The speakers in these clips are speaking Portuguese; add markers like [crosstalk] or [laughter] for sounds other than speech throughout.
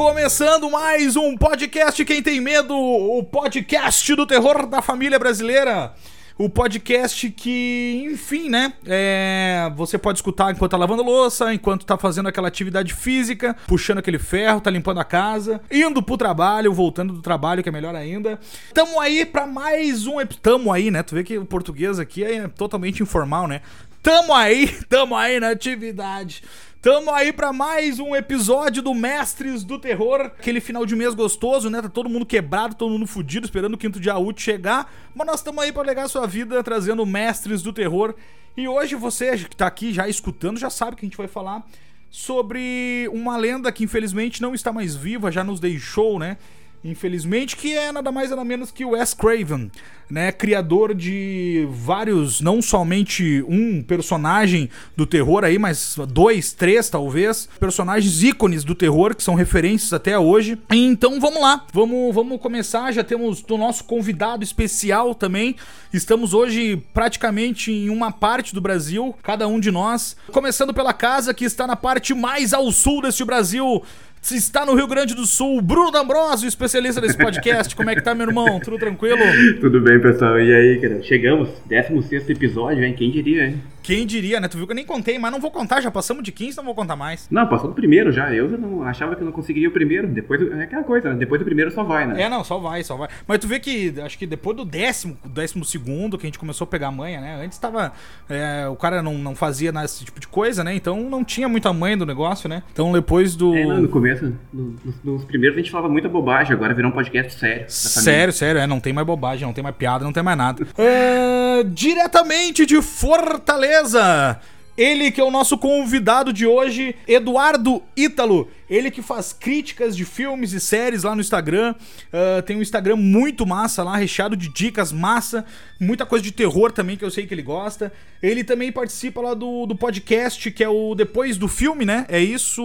Começando mais um podcast Quem Tem Medo, o podcast do terror da família brasileira. O podcast que, enfim, né? É, você pode escutar enquanto tá lavando louça, enquanto tá fazendo aquela atividade física, puxando aquele ferro, tá limpando a casa, indo pro trabalho, voltando do trabalho, que é melhor ainda. Tamo aí pra mais um. Tamo aí, né? Tu vê que o português aqui é totalmente informal, né? Tamo aí, [laughs] tamo aí na atividade. Tamo aí pra mais um episódio do Mestres do Terror. Aquele final de mês gostoso, né? Tá todo mundo quebrado, todo mundo fudido, esperando o quinto dia útil chegar. Mas nós estamos aí pra legar sua vida, trazendo Mestres do Terror. E hoje você que tá aqui já escutando já sabe que a gente vai falar sobre uma lenda que infelizmente não está mais viva, já nos deixou, né? Infelizmente, que é nada mais nada menos que o Wes Craven, né? Criador de vários, não somente um personagem do terror aí, mas dois, três talvez, personagens ícones do terror que são referências até hoje. Então vamos lá, vamos, vamos começar. Já temos o nosso convidado especial também. Estamos hoje praticamente em uma parte do Brasil, cada um de nós. Começando pela casa que está na parte mais ao sul deste Brasil. Se está no Rio Grande do Sul, Bruno D'Ambrosio, especialista desse podcast. Como é que tá, meu irmão? Tudo tranquilo? [laughs] Tudo bem, pessoal? E aí, cara? Chegamos, 16 episódio, hein? Quem diria, hein? Quem diria, né? Tu viu que eu nem contei, mas não vou contar, já passamos de 15, não vou contar mais. Não, passou do primeiro já. Eu já não achava que eu não conseguiria o primeiro. Depois, é aquela coisa, né? Depois do primeiro só vai, né? É, não, só vai, só vai. Mas tu vê que, acho que depois do décimo, décimo segundo, que a gente começou a pegar a manha, né? Antes tava. é, o cara não, não fazia nada esse tipo de coisa, né? Então não tinha muita manha do negócio, né? Então depois do. É, não, no começo, no- nos, nos primeiros a gente falava muita bobagem, agora virou um podcast sério. Sério, sério, é, não tem mais bobagem, não tem mais piada, não tem mais nada. É, [laughs] diretamente de Fortaleza, ele que é o nosso convidado de hoje, Eduardo Ítalo. Ele que faz críticas de filmes e séries lá no Instagram. Ah, tem um Instagram muito massa lá, recheado de dicas massa. Muita coisa de terror também, que eu sei que ele gosta. Ele também participa lá do, do podcast, que é o Depois do Filme, né? É isso,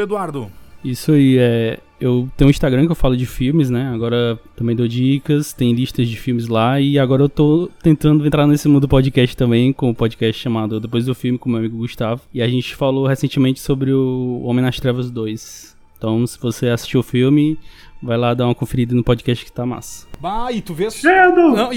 Eduardo? Isso aí, é. Eu tenho um Instagram que eu falo de filmes, né? Agora também dou dicas, tem listas de filmes lá e agora eu tô tentando entrar nesse mundo podcast também, com o um podcast chamado Depois do Filme com meu amigo Gustavo. E a gente falou recentemente sobre o Homem nas Trevas 2. Então, se você assistiu o filme, vai lá dar uma conferida no podcast que tá massa. Bah, e tu vê. Cedo! Não, e,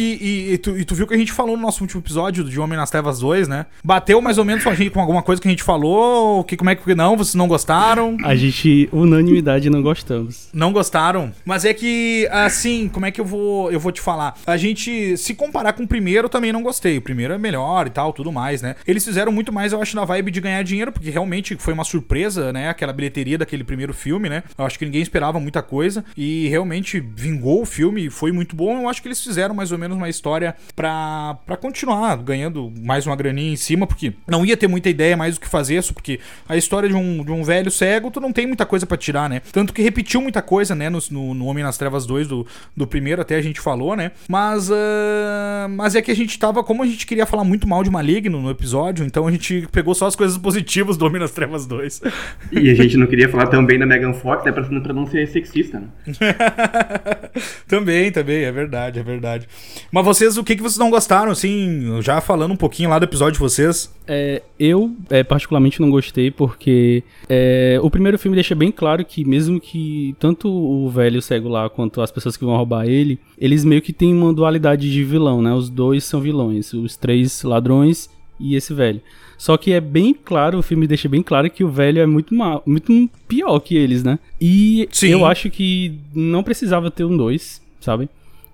e- e tu, e tu viu que a gente falou no nosso último episódio de Homem nas Trevas 2, né? Bateu mais ou menos com a gente com alguma coisa que a gente falou. Que, como é que não? Vocês não gostaram? A gente, unanimidade, não gostamos. Não gostaram. Mas é que, assim, como é que eu vou, eu vou te falar? A gente, se comparar com o primeiro, eu também não gostei. O primeiro é melhor e tal, tudo mais, né? Eles fizeram muito mais, eu acho, na vibe de ganhar dinheiro, porque realmente foi uma surpresa, né? Aquela bilheteria daquele primeiro filme, né? Eu acho que ninguém esperava muita coisa. E realmente vingou o filme, foi muito bom. Eu acho que eles fizeram mais ou menos uma história pra, pra continuar ganhando mais uma graninha em cima, porque não ia ter muita ideia mais do que fazer isso, porque a história de um, de um velho cego, tu não tem muita coisa pra tirar, né? Tanto que repetiu muita coisa, né, no, no, no Homem nas Trevas 2 do, do primeiro, até a gente falou, né? Mas, ah, mas é que a gente tava, como a gente queria falar muito mal de Maligno no episódio, então a gente pegou só as coisas positivas do Homem nas Trevas 2. [laughs] E a gente não queria falar tão bem da Megan Fox, né? Pra, pra não ser sexista, né? [laughs] também, também, é verdade, é verdade. Mas vocês, o que, que vocês não gostaram, assim, já falando um pouquinho lá do episódio de vocês? É, eu, é, particularmente, não gostei porque é, o primeiro filme deixa bem claro que, mesmo que tanto o velho cego lá quanto as pessoas que vão roubar ele, eles meio que têm uma dualidade de vilão, né? Os dois são vilões, os três ladrões e esse velho. Só que é bem claro, o filme deixa bem claro que o velho é muito mal, muito pior que eles, né? E Sim. eu acho que não precisava ter um dois, sabe?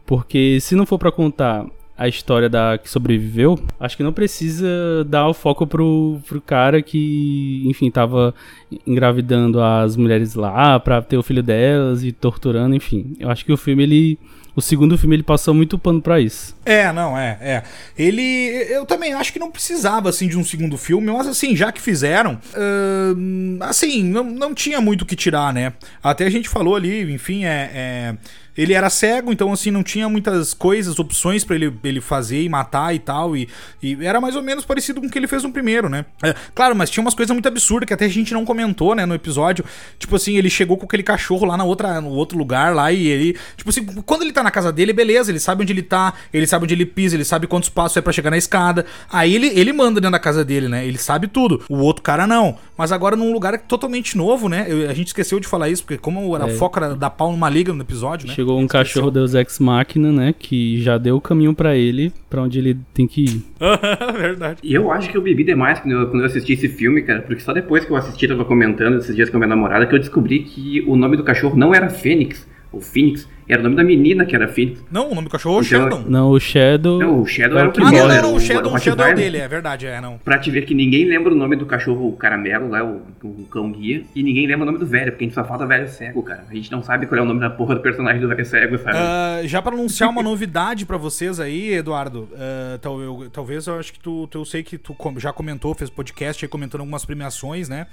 Porque se não for pra contar a história da que sobreviveu, acho que não precisa dar o foco pro, pro cara que, enfim, tava engravidando as mulheres lá pra ter o filho delas e torturando, enfim. Eu acho que o filme, ele. O segundo filme, ele passou muito pano pra isso. É, não, é, é. Ele. Eu também acho que não precisava, assim, de um segundo filme, mas, assim, já que fizeram. ahn, assim, não, não tinha muito o que tirar, né? Até a gente falou ali, enfim, é. é Ele era cego, então assim, não tinha muitas coisas, opções para ele, ele fazer e matar e tal. E, e, era mais ou menos parecido com o que ele fez no primeiro, né? É, claro, mas tinha umas coisas muito absurdas que até a gente não comentou, né, no episódio. Tipo assim, ele chegou com aquele cachorro lá na outra, no outro lugar lá e ele. Tipo assim, quando ele tá na casa dele, beleza, ele sabe onde ele tá, ele sabe onde ele pisa, ele sabe quantos passos é para chegar na escada. Aí ele, ele manda dentro da casa dele, né? Ele sabe tudo. O outro cara não. Mas agora num lugar totalmente novo, né? Eu, a gente esqueceu de falar isso, porque como era é. foco era da pau numa liga no episódio, né? Chegou um cachorro Deus Ex Machina, né? Que já deu o caminho para ele, para onde ele tem que ir. [laughs] Verdade. E eu acho que eu bebi demais quando eu, quando eu assisti esse filme, cara, porque só depois que eu assisti, tava comentando esses dias com a minha namorada, que eu descobri que o nome do cachorro não era Fênix, o Phoenix, era o nome da menina que era Phoenix. Não, o nome do cachorro é o então, Sheldon. Não, o Shadow. Não, o Shadow era o que Ah, não, o Shadow, o, o Shadow é dele, é verdade, é, não. Pra te ver que ninguém lembra o nome do cachorro caramelo lá, o, o cão guia, e ninguém lembra o nome do velho, porque a gente só falta velho cego, cara. A gente não sabe qual é o nome da porra do personagem do velho cego, sabe? Uh, já pra anunciar uma [laughs] novidade pra vocês aí, Eduardo, uh, tal, eu, talvez eu acho que tu, tu, eu sei que tu já comentou, fez podcast aí comentando algumas premiações, né?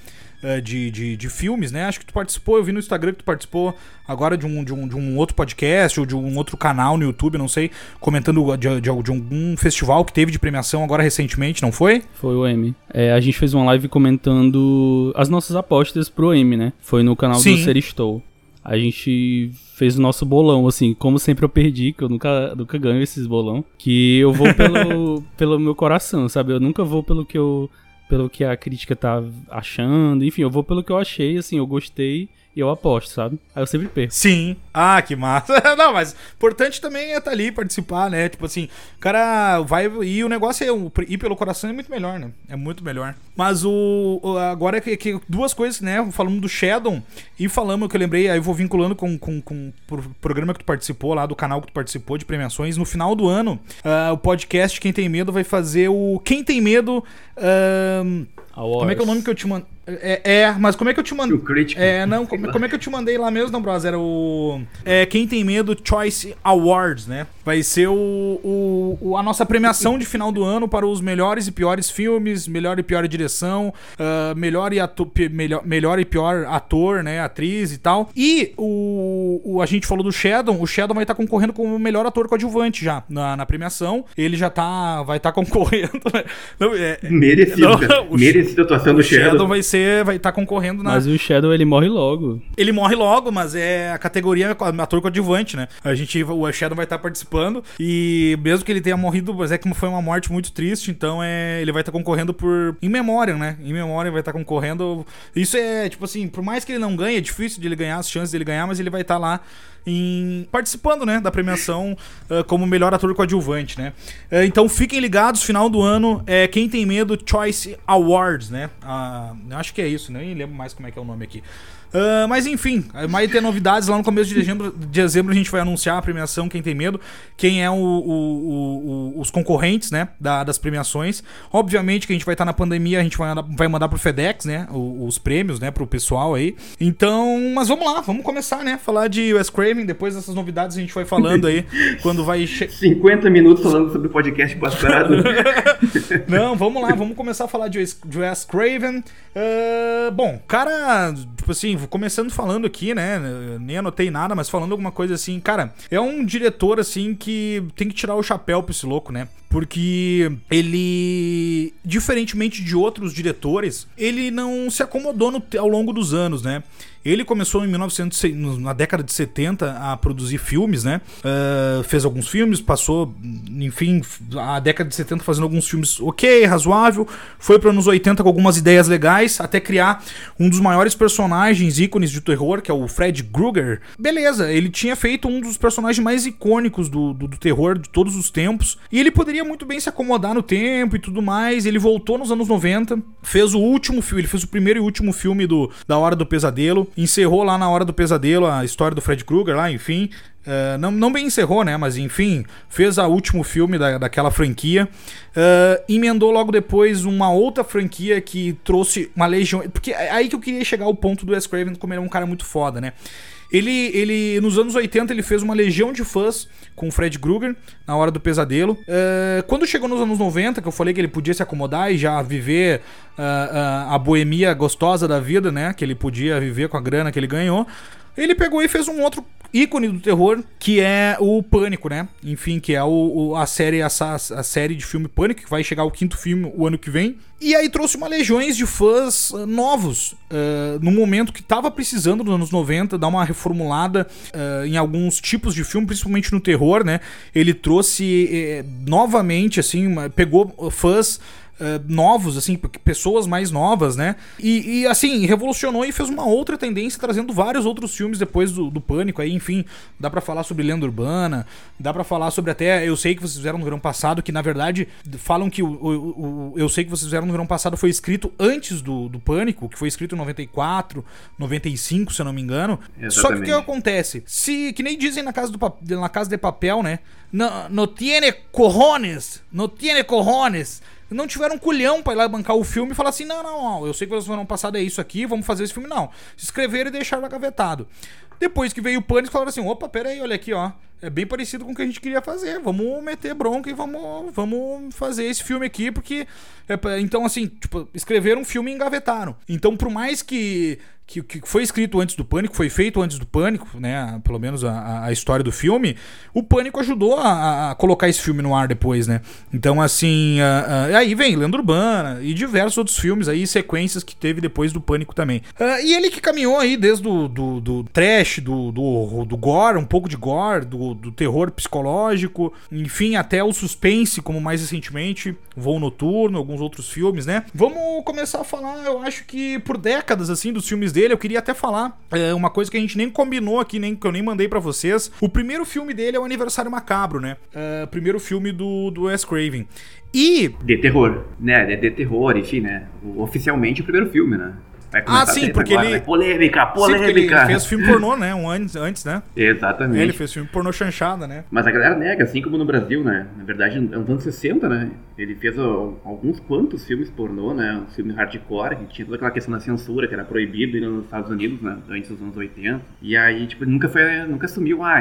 Uh, de, de, de filmes, né? Acho que tu participou, eu vi no Instagram que tu participou agora de um, de um, de um outro podcast ou de um outro canal no YouTube, não sei, comentando de, de, de algum festival que teve de premiação agora recentemente, não foi? Foi o M. É, a gente fez uma live comentando as nossas apostas pro M, né? Foi no canal Sim. do Seristou. A gente fez o nosso bolão, assim, como sempre eu perdi, que eu nunca, nunca ganho esses bolão, que eu vou [laughs] pelo, pelo meu coração, sabe? Eu nunca vou pelo que eu pelo que a crítica tá achando, enfim, eu vou pelo que eu achei, assim, eu gostei e eu aposto, sabe? Aí eu sempre perco. Sim. Ah, que massa. [laughs] Não, mas importante também é estar tá ali, participar, né? Tipo assim, o cara vai. E o negócio é ir pelo coração é muito melhor, né? É muito melhor. Mas o. Agora é que, que duas coisas, né? Falando do Shadow e falamos que eu lembrei, aí eu vou vinculando com, com, com o programa que tu participou lá, do canal que tu participou de premiações. No final do ano, uh, o podcast Quem Tem Medo vai fazer o Quem Tem Medo. Uh, como é que é o nome que eu te mando? É, é, mas como é que eu te mandei? É, não, como, como, é que eu te mandei lá mesmo, não, Bros? Era o. É, Quem Tem Medo Choice Awards, né? Vai ser o, o, a nossa premiação de final do ano para os melhores e piores filmes, melhor e pior direção, uh, melhor, e ato, melhor, melhor e pior ator, né? Atriz e tal. E o, o a gente falou do Shadow, o Shadow vai estar tá concorrendo como o melhor ator coadjuvante já na, na premiação. Ele já tá, vai estar tá concorrendo. Né? Não, é, merecido, não, Merecida atuação do Shadow. Shadow vai ser, vai estar tá concorrendo na. Mas o Shadow ele morre logo. Ele morre logo, mas é a categoria ator coadjuvante, né? A gente, o Shadow vai estar tá participando. E mesmo que ele tenha morrido, mas é que foi uma morte muito triste, então é, ele vai estar tá concorrendo por. Em memória, né? Em memória vai estar tá concorrendo. Isso é, tipo assim, por mais que ele não ganhe, é difícil de ele ganhar, as chances dele ganhar, mas ele vai estar tá lá em participando, né, da premiação uh, como melhor ator coadjuvante, né? Uh, então fiquem ligados, final do ano é quem tem medo Choice Awards, né? Uh, acho que é isso, nem lembro mais como é que é o nome aqui. Uh, mas enfim, vai ter novidades lá no começo de dezembro, de dezembro a gente vai anunciar a premiação Quem Tem Medo, quem é o, o, o, os concorrentes, né, da, das premiações. Obviamente que a gente vai estar na pandemia, a gente vai, vai mandar pro FedEx, né, os, os prêmios, né, pro pessoal aí. Então, mas vamos lá, vamos começar, né, falar de Wes Craven, depois dessas novidades a gente vai falando aí, [laughs] quando vai... 50 minutos falando sobre o podcast passado. [laughs] Não, vamos lá, vamos começar a falar de Wes Craven. Uh, bom, cara, tipo assim, começando falando aqui, né? Nem anotei nada, mas falando alguma coisa assim, cara, é um diretor assim que tem que tirar o chapéu pra esse louco, né? Porque ele, diferentemente de outros diretores, ele não se acomodou no, ao longo dos anos, né? Ele começou em 1900, na década de 70 a produzir filmes, né? Uh, fez alguns filmes, passou, enfim, a década de 70 fazendo alguns filmes ok, razoável. Foi para anos 80 com algumas ideias legais, até criar um dos maiores personagens ícones de terror, que é o Fred Krueger. Beleza, ele tinha feito um dos personagens mais icônicos do, do, do terror de todos os tempos. E ele poderia muito bem se acomodar no tempo e tudo mais. Ele voltou nos anos 90, fez o último filme, ele fez o primeiro e último filme do, da Hora do Pesadelo encerrou lá na hora do pesadelo a história do Fred Krueger lá, enfim. Uh, não, não bem encerrou, né? Mas enfim, fez o último filme da, daquela franquia. Uh, emendou logo depois uma outra franquia que trouxe uma legião. Porque é aí que eu queria chegar ao ponto do Wes Craven, como ele é um cara muito foda, né? Ele, ele, nos anos 80, ele fez uma legião de fãs com o Fred Krueger, na hora do pesadelo. Uh, quando chegou nos anos 90, que eu falei que ele podia se acomodar e já viver uh, uh, a boemia gostosa da vida, né? Que ele podia viver com a grana que ele ganhou. Ele pegou e fez um outro ícone do terror, que é o Pânico, né? Enfim, que é o, o a série essa, a série de filme Pânico, que vai chegar o quinto filme o ano que vem. E aí trouxe uma legiões de fãs uh, novos, uh, no momento que estava precisando nos anos 90 dar uma reformulada uh, em alguns tipos de filme, principalmente no terror, né? Ele trouxe novamente, assim, uma, pegou fãs Uh, novos, assim, pessoas mais novas, né? E, e, assim, revolucionou e fez uma outra tendência, trazendo vários outros filmes depois do, do Pânico. Aí, enfim, dá para falar sobre Lenda Urbana, dá para falar sobre até Eu Sei Que Vocês Fizeram no Verão Passado, que na verdade falam que o, o, o, Eu Sei Que Vocês Fizeram no Verão Passado foi escrito antes do, do Pânico, que foi escrito em 94, 95, se eu não me engano. Exatamente. Só que o que acontece? Se, que nem dizem na Casa, do, na casa de Papel, né? No, no tiene cojones, no tiene cojones não tiveram culhão pra ir lá bancar o filme e falar assim: não, não, não, eu sei que vocês foram passado é isso aqui, vamos fazer esse filme. Não. Se escreveram e deixaram agavetado. Depois que veio o Pânico, falaram assim: opa, pera aí, olha aqui, ó. É bem parecido com o que a gente queria fazer. Vamos meter bronca e vamos, vamos fazer esse filme aqui, porque. É, então, assim, tipo, escreveram um filme e engavetaram. Então, por mais que que, que foi escrito antes do Pânico, foi feito antes do Pânico, né? Pelo menos a, a história do filme. O Pânico ajudou a, a, colocar esse filme no ar depois, né? Então, assim. Uh, uh, aí vem Lenda Urbana e diversos outros filmes aí, sequências que teve depois do Pânico também. Uh, e ele que caminhou aí desde do, do, do trash, do, do, do, gore, um pouco de gore, do, do terror psicológico, enfim, até o suspense, como mais recentemente, Voo Noturno, alguns outros filmes, né? Vamos começar a falar, eu acho que por décadas, assim, dos filmes dele, eu queria até falar é, uma coisa que a gente nem combinou aqui, nem que eu nem mandei para vocês. O primeiro filme dele é o Aniversário Macabro, né? É, primeiro filme do, do Wes Craven. E. De terror, né? De terror, enfim, né? Oficialmente o primeiro filme, né? Ah, sim, porque agora, ele. Né? Polêmica, polêmica. Sim, ele fez filme pornô, né? Um antes, antes né? Exatamente. Ele fez filme pornô chanchada, né? Mas a galera nega, assim como no Brasil, né? Na verdade, nos anos 60, né? Ele fez alguns quantos filmes pornô, né? Um filme hardcore, que tinha toda aquela questão da censura, que era proibido nos Estados Unidos, né? Antes dos anos 80. E aí, tipo, nunca foi. Nunca assumiu, ah,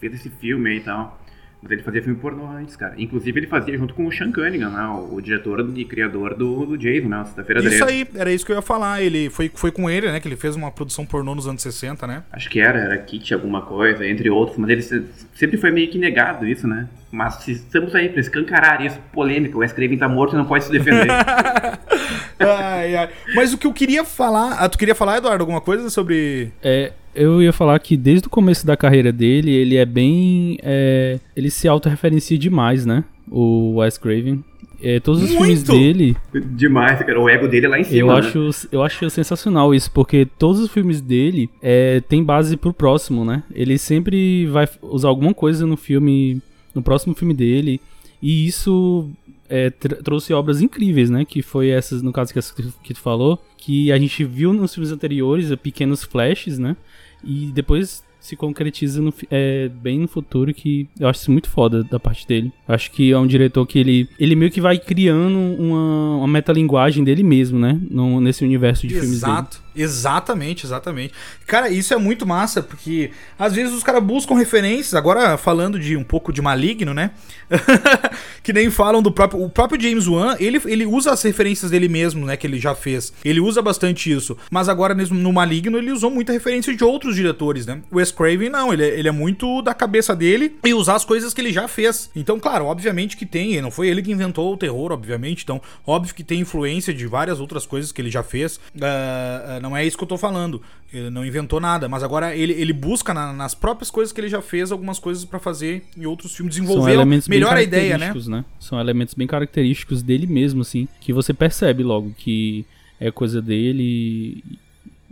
fez esse filme aí e tal. Mas ele fazia filme pornô antes, cara. Inclusive ele fazia junto com o Sean Cunningham, né? O, o diretor e criador do, do Jason, né? Sexta-feira Isso aí, era isso que eu ia falar. Ele foi, foi com ele, né? Que ele fez uma produção pornô nos anos 60, né? Acho que era, era Kit alguma coisa, entre outros. Mas ele sempre foi meio que negado isso, né? Mas estamos aí pra escancarar isso, polêmica, o Wes Craven tá morto e não pode se defender. [laughs] ai, ai. Mas o que eu queria falar... Ah, tu queria falar, Eduardo, alguma coisa sobre... É, eu ia falar que desde o começo da carreira dele, ele é bem. É, ele se autorreferencia demais, né? O Wes Craven. É, todos os Muito! filmes dele. Demais, cara. O ego dele é lá em cima. Eu, né? acho, eu acho sensacional isso, porque todos os filmes dele é, tem base pro próximo, né? Ele sempre vai usar alguma coisa no filme. No próximo filme dele. E isso é, trouxe obras incríveis, né? Que foi essas, no caso que, que tu falou, que a gente viu nos filmes anteriores, pequenos flashes, né? E depois se concretiza no, é, bem no futuro que eu acho isso muito foda da parte dele. Acho que é um diretor que ele, ele meio que vai criando uma, uma metalinguagem dele mesmo, né? No, nesse universo de Exato. filmes dele. Exato. Exatamente, exatamente. Cara, isso é muito massa, porque às vezes os caras buscam referências, agora falando de um pouco de maligno, né? [laughs] que nem falam do próprio. O próprio James Wan, ele, ele usa as referências dele mesmo, né? Que ele já fez. Ele usa bastante isso. Mas agora mesmo no Maligno, ele usou muita referência de outros diretores, né? O Wes Craven, não, ele, é, ele é muito da cabeça dele e usar as coisas que ele já fez. Então, claro, obviamente que tem, não foi ele que inventou o terror, obviamente. Então, óbvio que tem influência de várias outras coisas que ele já fez. Uh, uh, não é isso que eu tô falando. Ele não inventou nada, mas agora ele, ele busca na, nas próprias coisas que ele já fez algumas coisas para fazer em outros filmes, desenvolver melhor a ideia, né? né? São elementos bem característicos dele mesmo, assim, que você percebe logo que é coisa dele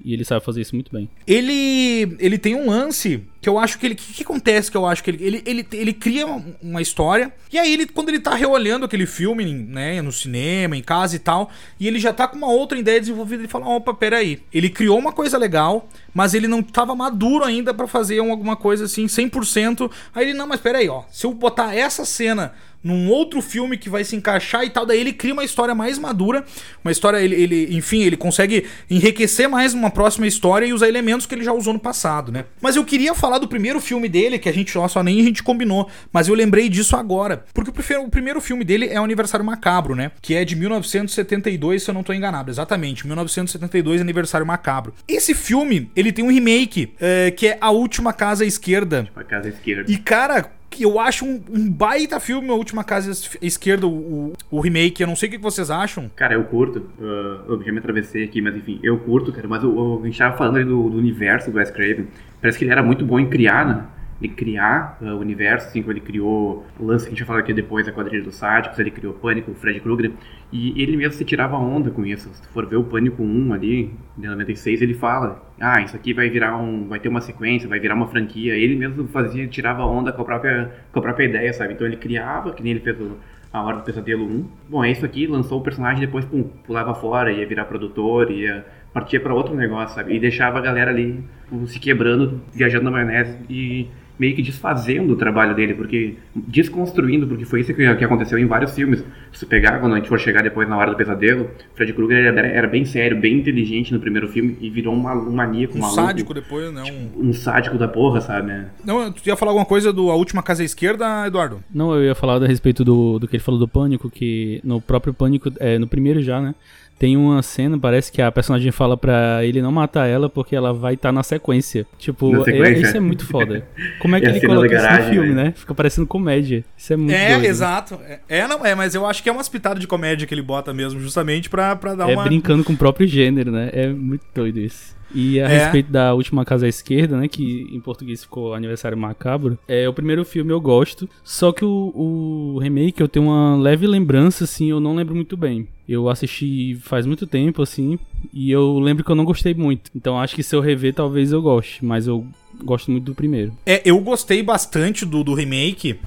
e ele sabe fazer isso muito bem. Ele ele tem um lance que eu acho que ele. O que, que, acontece que eu acho que ele. Ele, ele, ele cria uma história. E aí, ele, quando ele tá reolhando aquele filme, né, no cinema, em casa e tal, e ele já tá com uma outra ideia desenvolvida, ele fala: opa, peraí. Ele criou uma coisa legal, mas ele não tava maduro ainda para fazer alguma coisa assim, 100%. Aí ele, não, mas peraí, ó. Se eu botar essa cena num outro filme que vai se encaixar e tal. Daí ele cria uma história mais madura, uma história, ele, ele enfim, ele consegue enriquecer mais uma próxima história e usar elementos que ele já usou no passado, né? Mas eu queria falar do primeiro filme dele, que a gente só nem a gente combinou, mas eu lembrei disso agora. Porque o primeiro, o primeiro filme dele é o Aniversário Macabro, né? Que é de 1972, se eu não tô enganado. Exatamente, 1972, Aniversário Macabro. Esse filme, ele tem um remake, é, que é A Última Casa à Esquerda. A casa esquerda. E, cara, que eu acho um, um baita filme, A Última Casa Esquerda, o, o, remake. Eu não sei o que vocês acham. Cara, eu curto. Uh, eu já me atravessei aqui, mas enfim, eu curto, cara. Mas o, o, a gente tava falando ali do, do universo do Wes Craven. Parece que ele era muito bom em criar, né? De criar uh, o universo, assim como ele criou o lance que a gente vai falar aqui depois, a quadrilha dos sádicos, ele criou Pânico, o Fred Krueger, e ele mesmo se tirava onda com isso. Se for ver o Pânico 1 ali, de 96, ele fala, ah, isso aqui vai virar um, vai ter uma sequência, vai virar uma franquia. Ele mesmo fazia, tirava onda com a própria, com a própria ideia, sabe? Então ele criava, que nem ele fez o, a Hora do Pesadelo 1. Bom, é isso aqui, lançou o personagem, depois pum, pulava fora, ia virar produtor, ia partia para outro negócio, sabe? E deixava a galera ali se quebrando, viajando na maionese e meio que desfazendo o trabalho dele, porque desconstruindo, porque foi isso que, que aconteceu em vários filmes. Se pegar, quando a gente for chegar depois na hora do pesadelo, Fred Krueger era, era, bem sério, bem inteligente no primeiro filme e virou um, um maníaco, um maluco. sádico depois, né? Um... um sádico da porra, sabe? Não, tu ia falar alguma coisa do A Última Casa à Esquerda, Eduardo? Não, eu ia falar a respeito do, do que ele falou do Pânico, que no próprio Pânico, é, no primeiro já, né? Tem uma cena, parece que a personagem fala pra ele não matar ela porque ela vai estar tá na sequência. Tipo, na sequência. É, isso é muito foda. [laughs] Como é que ele coloca isso no filme, né? Fica parecendo comédia. Isso é muito É, doido. exato. É, é, não, é, mas eu acho que é umas pitadas de comédia que ele bota mesmo, justamente pra, pra dar é uma. É brincando com o próprio gênero, né? É muito doido isso. E a É. respeito da última casa à esquerda, né? Que em português ficou Aniversário Macabro. É o primeiro filme eu gosto. Só que o, o remake eu tenho uma leve lembrança, assim, eu não lembro muito bem. Eu assisti faz muito tempo, assim, e eu lembro que eu não gostei muito. Então acho que se eu rever, talvez eu goste. Mas eu gosto muito do primeiro. É, eu gostei bastante do, do remake.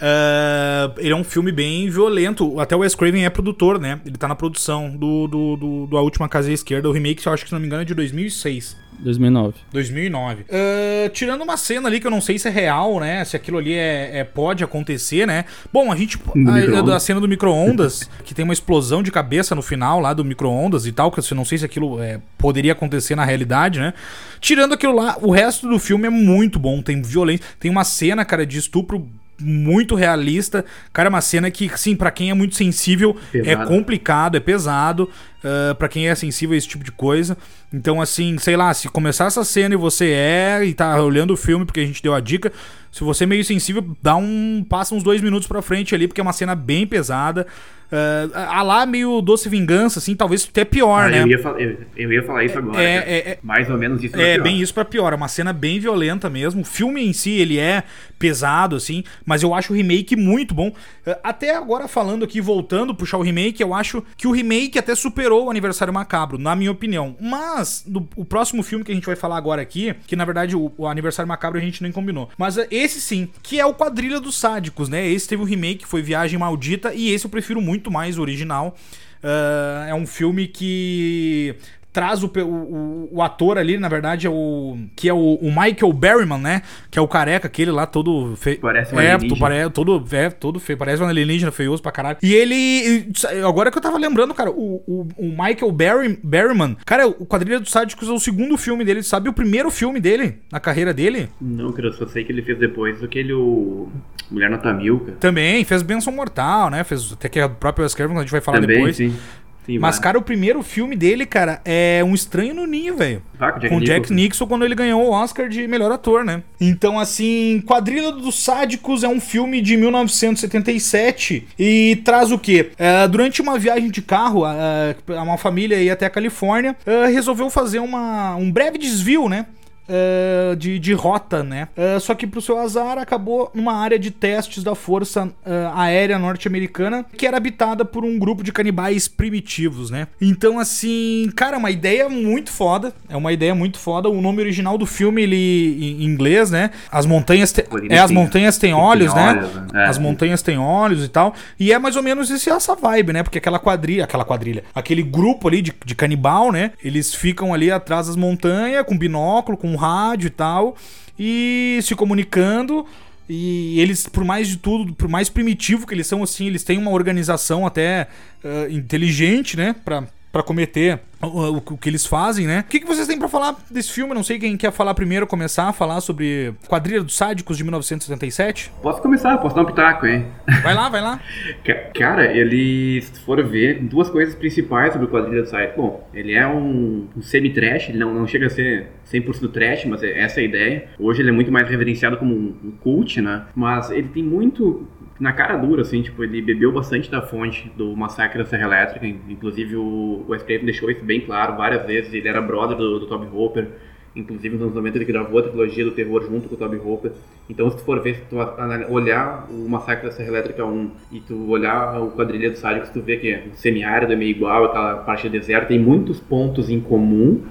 Ah, ele é um filme bem violento. Até o Wes Craven é produtor, né? Ele tá na produção do, do, do, do A Última Casa à Esquerda. O remake, eu acho que, se não me engano, é de 2006. 2009. 2009. Ah, tirando uma cena ali que eu não sei se é real, né? Se aquilo ali é, é- pode acontecer, né? Bom, a gente. A, a cena do micro-ondas, [laughs] que tem uma explosão de cabeça no final lá do micro-ondas e tal, que eu não sei se aquilo é, poderia acontecer na realidade, né? Tirando aquilo lá, o resto do filme é muito bom. Tem violência. Tem uma cena, cara, de estupro muito realista. Cara, é uma cena que, sim, pra quem é muito sensível, é Pesado. complicado, é pesado. Uh, para quem é sensível a esse tipo de coisa. Então, assim, sei lá, se começar essa cena e você é e tá olhando o filme porque a gente deu a dica, se você é meio sensível, dá um. passa uns dois minutos pra frente ali, porque é uma cena bem pesada. Uh, a lá meio doce vingança, assim, talvez até pior, Ah, né? eu, ia falar, eu, eu ia falar isso agora. é- é- é- Mais ou menos isso. É, bem isso pra pior. É uma cena bem violenta mesmo. O filme em si, ele é pesado, assim, mas eu acho o remake muito bom. Eh, Até agora, falando aqui, voltando, puxar o remake, eu acho que o remake até superou o Aniversário Macabro, na minha opinião. Mas, do- o próximo filme que a gente vai falar agora aqui, que na verdade o, o Aniversário Macabro a gente nem combinou. Mas eh, esse sim, que é o Quadrilha dos Sádicos, né? Esse teve o remake, foi Viagem Maldita, e esse eu prefiro muito mais o original. Ah, é um filme que traz o, o, o- o ator ali, na verdade, é o. Que é o, o Michael Berryman, né? Que é o careca, aquele lá todo feio. Parece um é, pare, todo, é, todo feio. Parece um alienígena feioso pra caralho. E ele. Agora que eu tava lembrando, cara, o, o, o Michael Berry, Berryman, cara, o Quadrilha dos Sádicos é o segundo filme dele. Sabe o primeiro filme dele, na carreira dele? Não, cara, eu só sei que ele fez depois aquele o Mulher Nota Mil, cara. Também, fez Benção Mortal, né? Fez até que a própria Wes Craven, a gente vai falar Também, depois. sim. Sim Mas, cara, o primeiro filme dele, cara, é Um Estranho no Ninho, velho. Ah, com Jack Jack. Nixon quando ele ganhou o Oscar de melhor ator, né? Então, assim, Quadrilha dos Sádicos é um filme de 1977 e traz o quê? É, durante uma viagem de carro, é, uma família ia até a Califórnia, é, resolveu fazer uma, um breve desvio, né? É, de, de rota, né? É, só que pro seu azar acabou numa área de testes da Força é, Aérea Norte-Americana que era habitada por um grupo de canibais primitivos, né? Então, assim, cara, uma ideia muito foda. É uma ideia muito foda. O nome original do filme, ele em inglês, né? As montanhas. te- É, as montanhas têm tem olhos, né? olhos, né? É. As montanhas têm olhos e tal. E é mais ou menos esse, essa vibe, né? Porque aquela quadrilha, aquela quadrilha, aquele grupo ali de, de canibal, né? Eles ficam ali atrás das montanhas, com binóculo, com rádio e tal, e se comunicando. E eles, por mais de tudo, por mais primitivo que eles são, assim, eles têm uma organização até uh, inteligente, né? Pra, pra cometer o, o, o, que eles fazem, né? O que, que vocês têm para falar desse filme? Não sei quem quer falar primeiro, começar a falar sobre Quadrilha dos Sádicos de 1977. Posso começar, posso dar um pitaco, hein? [laughs] Vai lá, vai lá. Cara, ele, se for ver, duas coisas principais sobre o Quadrilha dos Sádicos. Bom, ele é um, um semi-trash, ele não, não chega a ser 100% trash, mas é essa é a ideia. Hoje ele é muito mais reverenciado como um, um cult, né? Mas ele tem muito na cara dura, assim, tipo, ele bebeu bastante da fonte do massacre da Serra Elétrica, inclusive o Wes Craven deixou isso bem claro várias vezes, ele era brother do, do Toby Hooper, inclusive nos anos 90 ele gravou a trilogia do terror junto com o Toby Hooper, então se tu for ver, se tu olhar o Massacre da Serra Elétrica 1 e tu olhar o Quadrilha do Sádicos, tu vê que o semiárido é meio igual, aquela parte do deserto, tem muitos pontos em comum,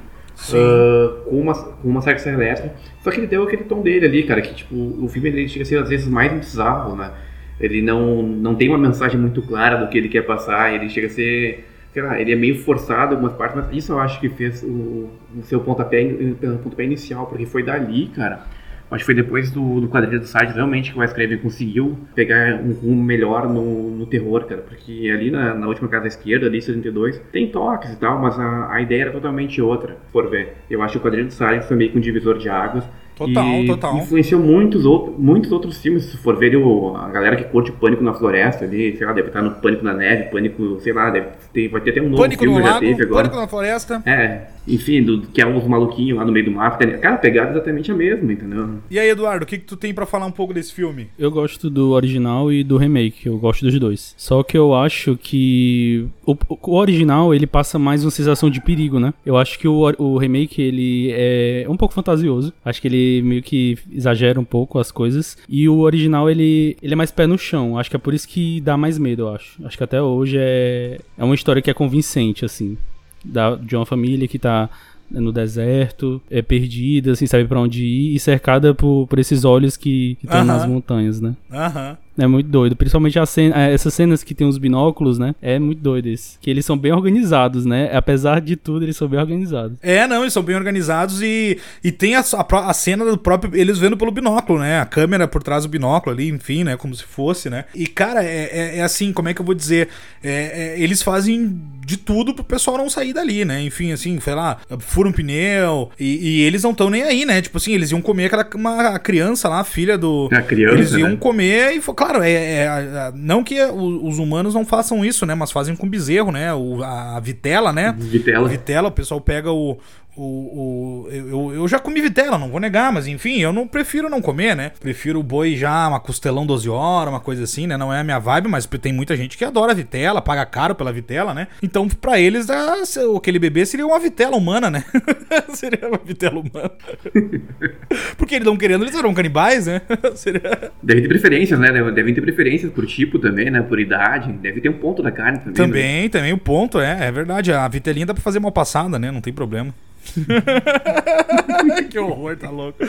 Uh, com, uma, com uma serra elétrica. Só que ele deu aquele tom dele ali, cara, que tipo, o filme ele chega a ser às vezes mais bizarro, né? Ele não, não tem uma mensagem muito clara do que ele quer passar, ele chega a ser, sei lá, ele é meio forçado em algumas partes, mas isso eu acho que fez o, o seu pontapé, pontapé inicial, porque foi dali, cara. Acho que foi depois do, do quadrilha do site realmente que o Wes Craven conseguiu pegar um rumo melhor no, no terror, cara. Porque ali na, na última casa esquerda, ali 72, tem toques e tal, mas a, a ideia era totalmente outra, por ver. Eu acho que o quadrilha do Silence foi meio que um divisor de águas. Total, total. Influenciou muitos, outro, muitos outros filmes. Se for ver o, a galera que curte Pânico na Floresta ali, sei lá, deve estar no Pânico na Neve, Pânico, sei lá, deve ter, vai ter até um novo Pânico filme no já lago, teve agora. Pânico na Floresta. É, enfim, do, que é os maluquinhos lá no meio do mato. Cara, a pegada é exatamente a mesma, entendeu? E aí, Eduardo, o que, que tu tem para falar um pouco desse filme? Eu gosto do original e do remake, eu gosto dos dois. Só que eu acho que o, o original, ele passa mais uma sensação de perigo, né? Eu acho que o, o remake, ele é um pouco fantasioso. Acho que ele meio que exagera um pouco as coisas. E o original, ele, ele é mais pé no chão. Acho que é por isso que dá mais medo, eu acho. Acho que até hoje é, é uma história que é convincente, assim. Da, de uma família que tá no deserto, é perdida, assim, sabe para onde ir, e cercada por, por esses olhos que estão nas montanhas, né? Aham. É muito doido. Principalmente cena, é, essas cenas que tem os binóculos, né? É muito doido isso. Que eles são bem organizados, né? Apesar de tudo, eles são bem organizados. É, não, eles são bem organizados e, e tem a, a, a cena do próprio. Eles vendo pelo binóculo, né? A câmera por trás do binóculo ali, enfim, né? Como se fosse, né? E, cara, é, é, é assim, como é que eu vou dizer? É, é, eles fazem de tudo pro pessoal não sair dali, né? Enfim, assim, sei lá, fura um pneu e, e eles não estão nem aí, né? Tipo assim, eles iam comer aquela uma criança lá, filha do. A criança. Eles iam né? comer e, claro, Claro, é, é, não que os humanos não façam isso, né? Mas fazem com bezerro, né? O, a vitela, né? Vitela. Vitela, o pessoal pega o, o, o, eu, eu já comi vitela, não vou negar, mas enfim, eu não prefiro não comer, né? Prefiro o boi já, uma costelão 12 horas, uma coisa assim, né? Não é a minha vibe, mas tem muita gente que adora vitela, paga caro pela vitela, né? Então, para eles, a, aquele bebê seria uma vitela humana, né? [laughs] seria uma vitela humana. [laughs] Porque eles não querendo, eles eram canibais, né? [laughs] seria... Deve ter preferências, né? Devem ter preferências por tipo também, né? Por idade. Deve ter um ponto da carne também. Também, né? também o ponto, é, é verdade. A vitelinha dá pra fazer mal passada, né? Não tem problema. [laughs] que horror, tá louco.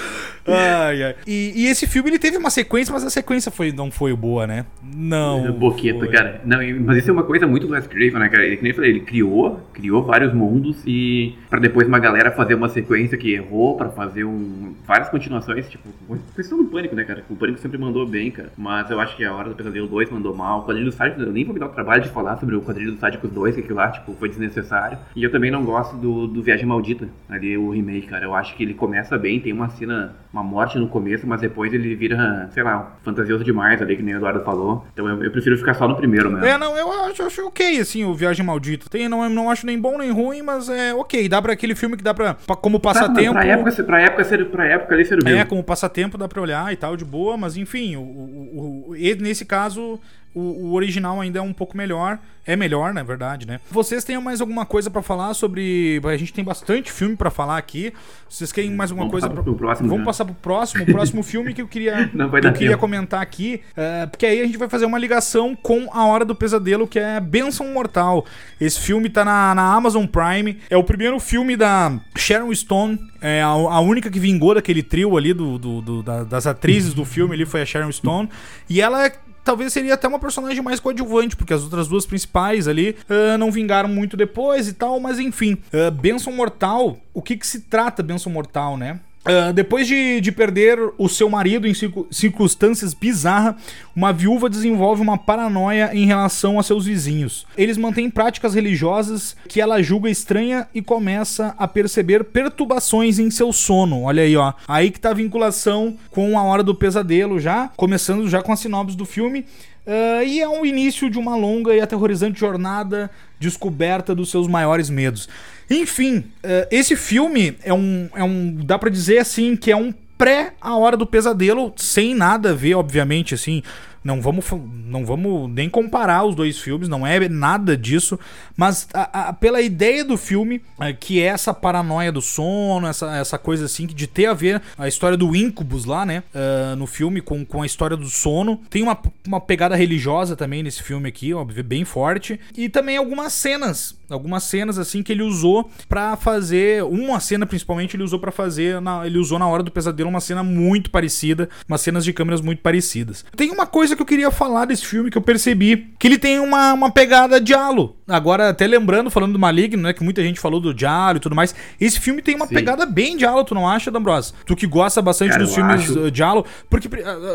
Ai, ai. E, e, esse filme ele teve uma sequência, mas a sequência foi, não foi boa, né? Não. Boqueta, foi. cara. Não, mas isso é uma coisa muito do Wes Craven, né, cara? Ele, que nem eu falei, ele criou, criou vários mundos e para depois uma galera fazer uma sequência que errou para fazer um, várias continuações, tipo, questão do Pânico, né, cara? O Pânico sempre mandou bem, cara. Mas eu acho que a Hora do Pesadelo 2 mandou mal. O Quadrilho do Sádico, eu nem vou me dar o trabalho de falar sobre o Quadrilho do Sádico 2, que aquilo lá, tipo, foi desnecessário. E eu também não gosto do, do Viagem Maldita, ali o remake, cara. Eu acho que ele começa bem, tem uma cena, uma morte no começo, mas depois ele vira, sei lá, fantasioso demais ali, que nem o Eduardo falou. Então eu, eu prefiro ficar só no primeiro mesmo. É, não, eu acho, acho ok, assim, o Viagem Maldita. Tem, não, não acho nem bom nem ruim, mas é ok. Dá pra aquele filme que dá pra, pra como passatempo. Tá, pra época, pra época, pra época ali serviu. É, como passatempo dá pra olhar e tal, de boa, mas enfim, o, o, o, nesse caso o, o, original ainda é um pouco melhor. É melhor, na verdade, né? Vocês têm mais alguma coisa para falar sobre. A gente tem bastante filme para falar aqui. Vocês querem mais alguma Vamos coisa pra... pro próximo, Vamos já. passar pro próximo. O próximo filme que eu queria, [laughs] Não vai que eu queria tempo. comentar aqui. é, porque aí a gente vai fazer uma ligação com A Hora do Pesadelo, que é Benção Mortal. Esse filme tá na, na Amazon Prime. É o primeiro filme da Sharon Stone. É a, a única que vingou daquele trio ali do, do, do da, das atrizes do filme ali foi a Sharon Stone. E ela é talvez seria até uma personagem mais coadjuvante, porque as outras duas principais ali uh, não vingaram muito depois e tal, mas enfim. Uh, Benção Mortal, o que que se trata Benção Mortal, né? Uh, depois de, de perder o seu marido em circunstâncias bizarras, uma viúva desenvolve uma paranoia em relação a seus vizinhos. Eles mantêm práticas religiosas que ela julga estranha e começa a perceber perturbações em seu sono. Olha aí, ó. Aí que tá a vinculação com a hora do pesadelo já, começando já com a sinopse do filme. Uh, e é um início de uma longa e aterrorizante jornada descoberta dos seus maiores medos. Enfim, uh, esse filme é um, é um. dá para dizer assim que é um pré A Hora do Pesadelo, sem nada a ver, obviamente, assim. Não vamos, não vamos nem comparar os dois filmes, não é nada disso. Mas a, a, pela ideia do filme, é, que é essa paranoia do sono, essa, essa coisa assim, de ter a ver a história do Incubus lá, né? Uh, no filme, com, com a história do sono. Tem uma, uma pegada religiosa também nesse filme aqui, óbvio, bem forte. E também algumas cenas, algumas cenas assim que ele usou para fazer. Uma cena principalmente ele usou para fazer. Na, ele usou na hora do pesadelo uma cena muito parecida, umas cenas de câmeras muito parecidas. Tem uma coisa coisa que eu queria falar desse filme que eu percebi. Que ele tem uma, uma pegada diálogo. Agora, até lembrando, falando do Maligno, né? Que muita gente falou do Diário e tudo mais. Esse filme tem uma Sim. pegada bem diálogo, tu não acha, D'Ambros? Tu que gosta bastante Cara, dos filmes acho... diálogo. Porque,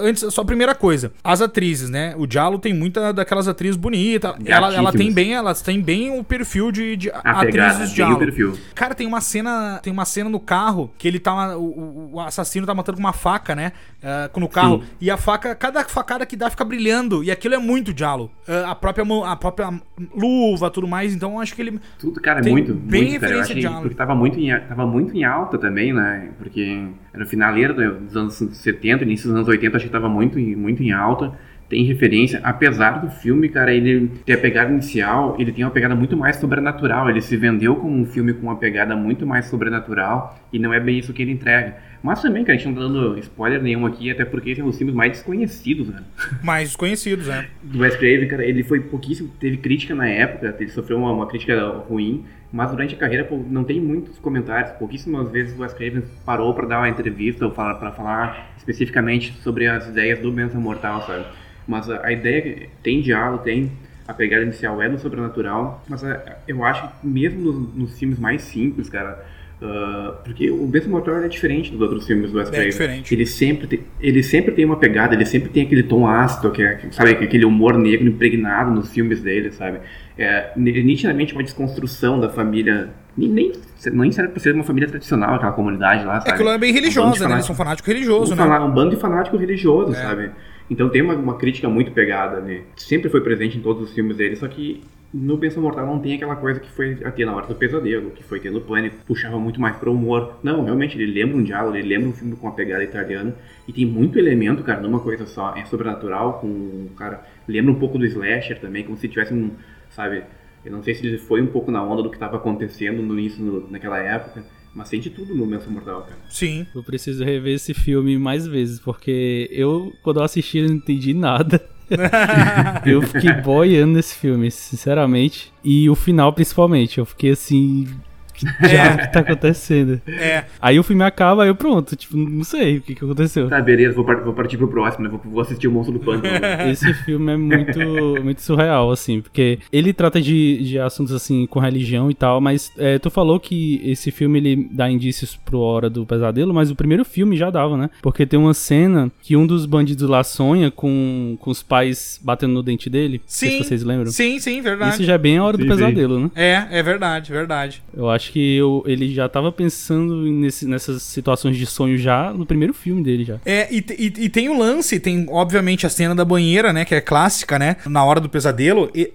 antes, só a primeira coisa. As atrizes, né? O diálogo tem muita daquelas atrizes bonitas. Ela, ela tem bem, elas têm bem o perfil de, de atrizes diálogo. Cara, tem uma cena, tem uma cena no carro que ele tá. O, o assassino tá matando com uma faca, né? Uh, no carro. Sim. E a faca, cada facada que dá fica brilhando. E aquilo é muito diálogo. Uh, a, própria, a própria luva, tudo mais. Então acho que ele. Tudo, cara, é muito. Bem muito, referência de Porque tava muito, em, tava muito em alta também, né? Porque era no finaleiro dos anos 70, início dos anos 80, acho que tava muito, muito em alta tem referência, apesar do filme, cara, ele ter a pegada inicial, ele tem uma pegada muito mais sobrenatural. Ele se vendeu como um filme com uma pegada muito mais sobrenatural e não é bem isso que ele entrega. Mas também, cara, a gente não tá dando spoiler nenhum aqui, até porque tem os filmes mais desconhecidos, né? Mais desconhecidos, né? Do Wes Craven, cara, ele foi pouquíssimo, teve crítica na época, ele sofreu uma, uma crítica ruim, mas durante a carreira não tem muitos comentários. Pouquíssimas vezes o Wes Craven parou para dar uma entrevista ou para falar especificamente sobre as ideias do Benção Mortal, sabe? Mas a, a ideia tem diálogo, tem a pegada inicial é no sobrenatural, mas é, eu acho que mesmo nos, nos filmes mais simples, cara, Uh, porque o Benção Mortal é diferente dos outros filmes do Wes Craven. É diferente. Ele sempre, tem, ele sempre tem uma pegada, ele sempre tem aquele tom ácido, que é, sabe, aquele humor negro impregnado nos filmes dele, sabe? É nitidamente uma desconstrução da família, nem, nem, nem serve pra ser uma família tradicional, aquela comunidade lá, sabe? É aquilo é bem religiosa, um né? Eles são fanáticos religiosos, um, né? Um bando de fanáticos religiosos, é. sabe? Então tem uma, uma, crítica muito pegada ali. Sempre foi presente em todos os filmes dele, só que no Benção Mortal não tem aquela coisa que foi aqui na hora do pesadelo, que foi tendo pânico, puxava muito mais pro humor. Não, realmente, ele lembra um diálogo, ele lembra um filme com uma pegada italiana, e tem muito elemento, cara, numa coisa só. É sobrenatural, com, cara, lembra um pouco do slasher também, como se tivesse um, sabe, eu não sei se ele foi um pouco na onda do que estava acontecendo no início, no, naquela época, mas tem de tudo no Menção Mortal, cara. Sim. Eu preciso rever esse filme mais vezes, porque eu, quando eu assisti, não entendi nada. [laughs] eu fiquei boiando nesse filme, sinceramente. E o final, principalmente. Eu fiquei assim, que diabo [laughs] que tá acontecendo? É. Aí o filme acaba, aí eu pronto, tipo, não sei o que, que aconteceu. Tá, beleza, vou, vou partir pro próximo, né? Vou, vou assistir o Monstro do Pântano. [laughs] Esse filme é muito, muito surreal, assim, porque ele trata de, de assuntos, assim, com religião e tal, mas é, tu falou que esse filme, ele dá indícios pro Hora do Pesadelo, mas o primeiro filme já dava, né? Porque tem uma cena que um dos bandidos lá sonha com, com os pais batendo no dente dele. Sim. Não sei se vocês lembram. Sim, sim, verdade. Isso já é bem a Hora sim, do Pesadelo, sim. né? É, é verdade, verdade. Eu acho acho que eu, ele já tava pensando nesse, nessas situações de sonho já no primeiro filme dele já. É, e, e, e, tem o lance, tem obviamente a cena da banheira, né, que é clássica, né, na hora do pesadelo. E,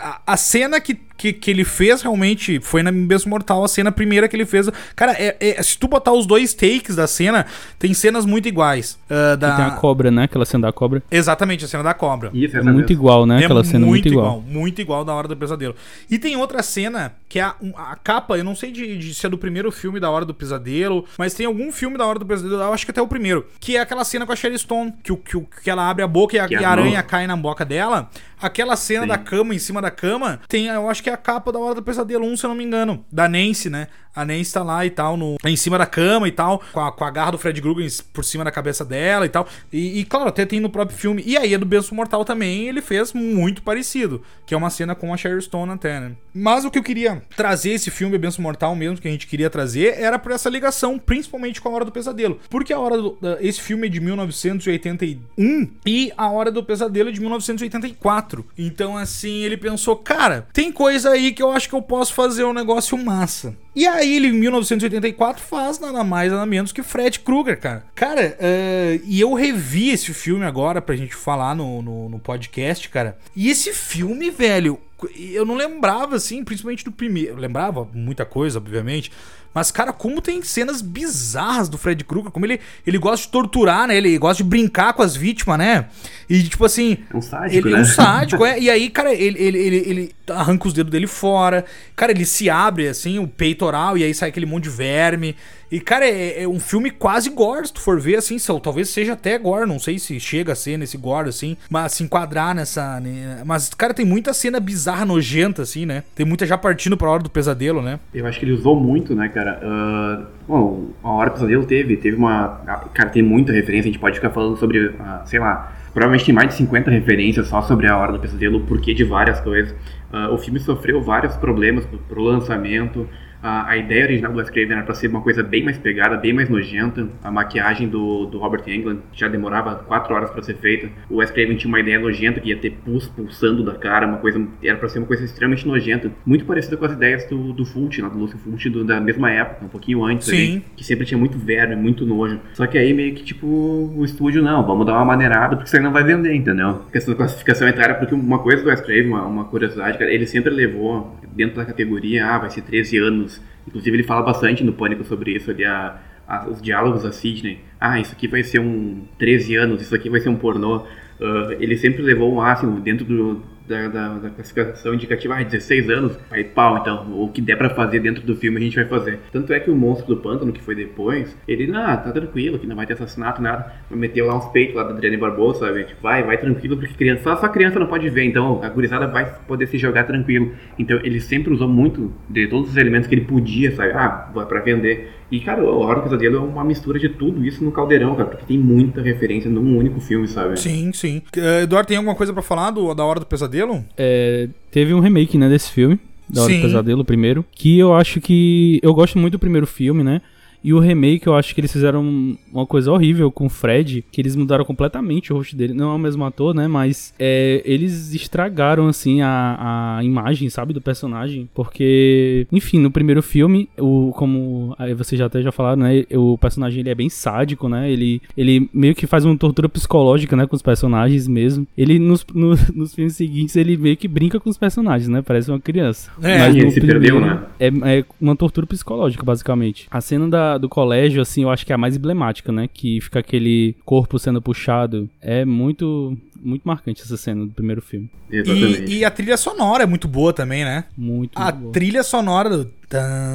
a, a cena que que, que ele fez realmente foi na Mesmo Mortal, a cena primeira que ele fez. Cara, é, é, se tu botar os dois takes da cena, tem cenas muito iguais. Uh, da... tem a cobra, né? Aquela cena da cobra. Exatamente, a cena da cobra. Isso, é muito igual, né? É Aquela cena muito, muito igual. igual. Muito igual da Hora do Pesadelo. E tem outra cena que é a, a capa, eu não sei de, de, se é do primeiro filme da Hora do Pesadelo, mas tem algum filme da Hora do Pesadelo, eu acho que até o primeiro, que é aquela cena com a Sherry Stone, que, que, que ela abre a boca e a, e a aranha cai na boca dela. Aquela cena Sim. da cama em cima da cama tem, eu acho que é a capa da Hora do Pesadelo 1, se eu não me engano. Da Nancy, né? A Nancy tá lá e tal, no, em cima da cama e tal, com a, com a garra do Fred Krueger por cima da cabeça dela e tal. E, e, claro, até tem no próprio filme. E aí a do Benção Mortal também, ele fez muito parecido, que é uma cena com a Sherry Stone até, né? Mas o que eu queria trazer esse filme, Benção Mortal mesmo, que a gente queria trazer, era por essa ligação, principalmente com a Hora do Pesadelo. Porque a Hora do, esse filme é de 1981 e a Hora do Pesadelo é de 1984. Então, assim, ele pensou, cara, tem coisa aí que eu acho que eu posso fazer um negócio massa. E aí ele, em 1984, faz nada mais, nada menos que Fred Krueger, cara. Cara, uh, e eu revi esse filme agora pra gente falar no, no, no podcast, cara. E esse filme, velho, eu não lembrava, assim, principalmente do primeiro. Eu lembrava muita coisa, obviamente. Mas, cara, como tem cenas bizarras do Fred Krueger, como ele, ele gosta de torturar, né? Ele gosta de brincar com as vítimas, né? E, tipo assim. É um sádico, ele né? é um sádico, é. E aí, cara, ele, ele, ele, ele, arranca os dedos dele fora. Cara, ele se abre, assim, o peitoral, e aí sai aquele monte de verme. E, cara, é, é, um filme quase gore, se tu for ver, assim, só, talvez seja até gore, não sei se chega a ser nesse gore, assim, mas se enquadrar nessa... Né, mas, cara, tem muita cena bizarra, nojenta, assim, né? Tem muita já partindo pra Hora do Pesadelo, né? Eu acho que ele usou muito, né, cara? Uh, bom, a Hora do Pesadelo teve, teve uma... Cara, tem muita referência, a gente pode ficar falando sobre, uh, sei lá... Provavelmente tem mais de 50 referências só sobre a Hora do Pesadelo, o porquê de várias coisas. Uh, o filme sofreu vários problemas pro, pro lançamento, a, a ideia original do Wes Craven era para ser uma coisa bem mais pegada, bem mais nojenta. A maquiagem do, do Robert Englund já demorava quatro horas para ser feita. O Wes Craven tinha uma ideia nojenta que ia ter pus pulsando da cara, uma coisa era para ser uma coisa extremamente nojenta, muito parecida com as ideias do, do Fulci, né, do Lucio Fulci do, da mesma época, um pouquinho antes, Sim. Ali, que sempre tinha muito verme, muito nojo. Só que aí meio que tipo o estúdio não, vamos dar uma maneirada porque isso aí não vai vender, entendeu? A questão da classificação etária, porque uma coisa do Wes Craven, uma, uma curiosidade, cara, ele sempre levou dentro da categoria, ah, vai ser 13 anos Inclusive ele fala bastante no Pânico sobre isso, ali, a, a, os diálogos a Sidney. Ah, isso aqui vai ser um 13 anos, isso aqui vai ser um pornô. Uh, ele sempre levou o máximo dentro do, da, da, da, classificação indicativa, ah, 16 anos, aí pau, então, o que der pra fazer dentro do filme a gente vai fazer. Tanto é que o Monstro do Pântano, que foi depois, ele, ah, tá tranquilo, que não vai ter assassinato, nada, meteu lá uns peitos lá da Adriane Barbosa, sabe, tipo, vai, vai tranquilo, porque criança, só, só criança não pode ver, então a gurizada vai poder se jogar tranquilo. Então ele sempre usou muito de todos os elementos que ele podia, sabe, ah, vai pra vender. E, cara, a Hora do Pesadelo é uma mistura de tudo isso no caldeirão, cara, porque tem muita referência num único filme, sabe? Sim, sim. Uh, Eduardo, tem alguma coisa para falar do, da Hora do Pesadelo? É, teve um remake, né, desse filme, da Hora sim. do Pesadelo, primeiro, que eu acho que... Eu gosto muito do primeiro filme, né? E o remake, eu acho que eles fizeram uma coisa horrível com o Fred, que eles mudaram completamente o rosto dele. Não é o mesmo ator, né? Mas é, eles estragaram, assim, a, a imagem, sabe, do personagem. Porque, enfim, no primeiro filme, o, como aí vocês já até já falaram, né? O personagem ele é bem sádico, né? Ele, ele meio que faz uma tortura psicológica, né? Com os personagens mesmo. Ele, nos, [laughs] no, nos filmes seguintes, ele meio que brinca com os personagens, né? Parece uma criança. É, Mas no se primeiro, perdeu, né? É, é uma tortura psicológica, basicamente. A cena da do colégio, assim, eu acho que é a mais emblemática, né? Que fica aquele corpo sendo puxado. É muito muito marcante essa cena do primeiro filme. Exatamente. E, e a trilha sonora é muito boa também, né? Muito, A boa. trilha sonora do.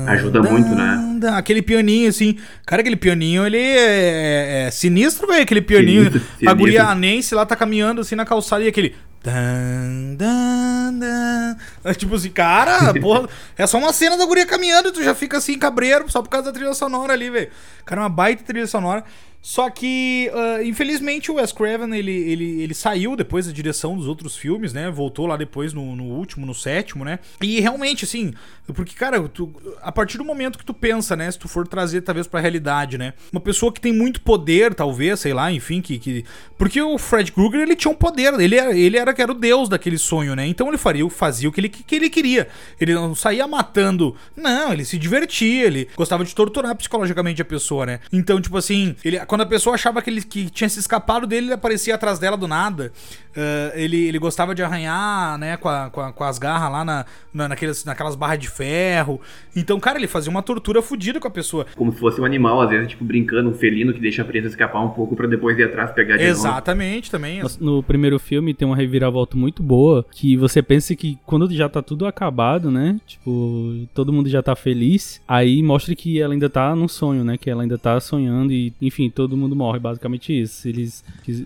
Ajuda muito, né? Aquele pianinho, assim. Cara, aquele pianinho, ele é, é, é sinistro, velho. Aquele pianinho. Sinistro, sinistro. A guria a Nancy lá tá caminhando assim na calçada e aquele. Dan, dan, dan. É tipo assim, cara, [laughs] porra, é só uma cena da guria caminhando e tu já fica assim, cabreiro, só por causa da trilha sonora ali, velho. Cara, uma baita trilha sonora. Só que, uh, infelizmente, o Wes Craven, ele, ele, ele saiu depois da direção dos outros filmes, né? Voltou lá depois no, no último, no sétimo, né? E realmente, assim, porque, cara, tu, a partir do momento que tu pensa, né? Se tu for trazer, talvez, pra realidade, né? Uma pessoa que tem muito poder, talvez, sei lá, enfim, que... que... Porque o Fred Krueger, ele tinha um poder, ele era, ele era era o deus daquele sonho, né? Então ele faria, fazia o que ele, que ele queria. Ele não saía matando, não, ele se divertia, ele gostava de torturar psicologicamente a pessoa, né? Então, tipo assim, ele quando a pessoa achava que ele que tinha se escapado dele, ele aparecia atrás dela do nada. Uh, ele, ele gostava de arranhar, né, com, a, com, a, com as garras lá na, na, naqueles, naquelas barras de ferro. Então, cara, ele fazia uma tortura fodida com a pessoa. Como se fosse um animal, às vezes, tipo, brincando, um felino que deixa a presa escapar um pouco para depois ir atrás pegar de Exatamente, novo. também. No primeiro filme tem uma reviravolta muito boa, que você pensa que quando já tá tudo acabado, né, tipo, todo mundo já tá feliz, aí mostra que ela ainda tá num sonho, né, que ela ainda tá sonhando e, enfim, todo mundo morre, basicamente isso. Eles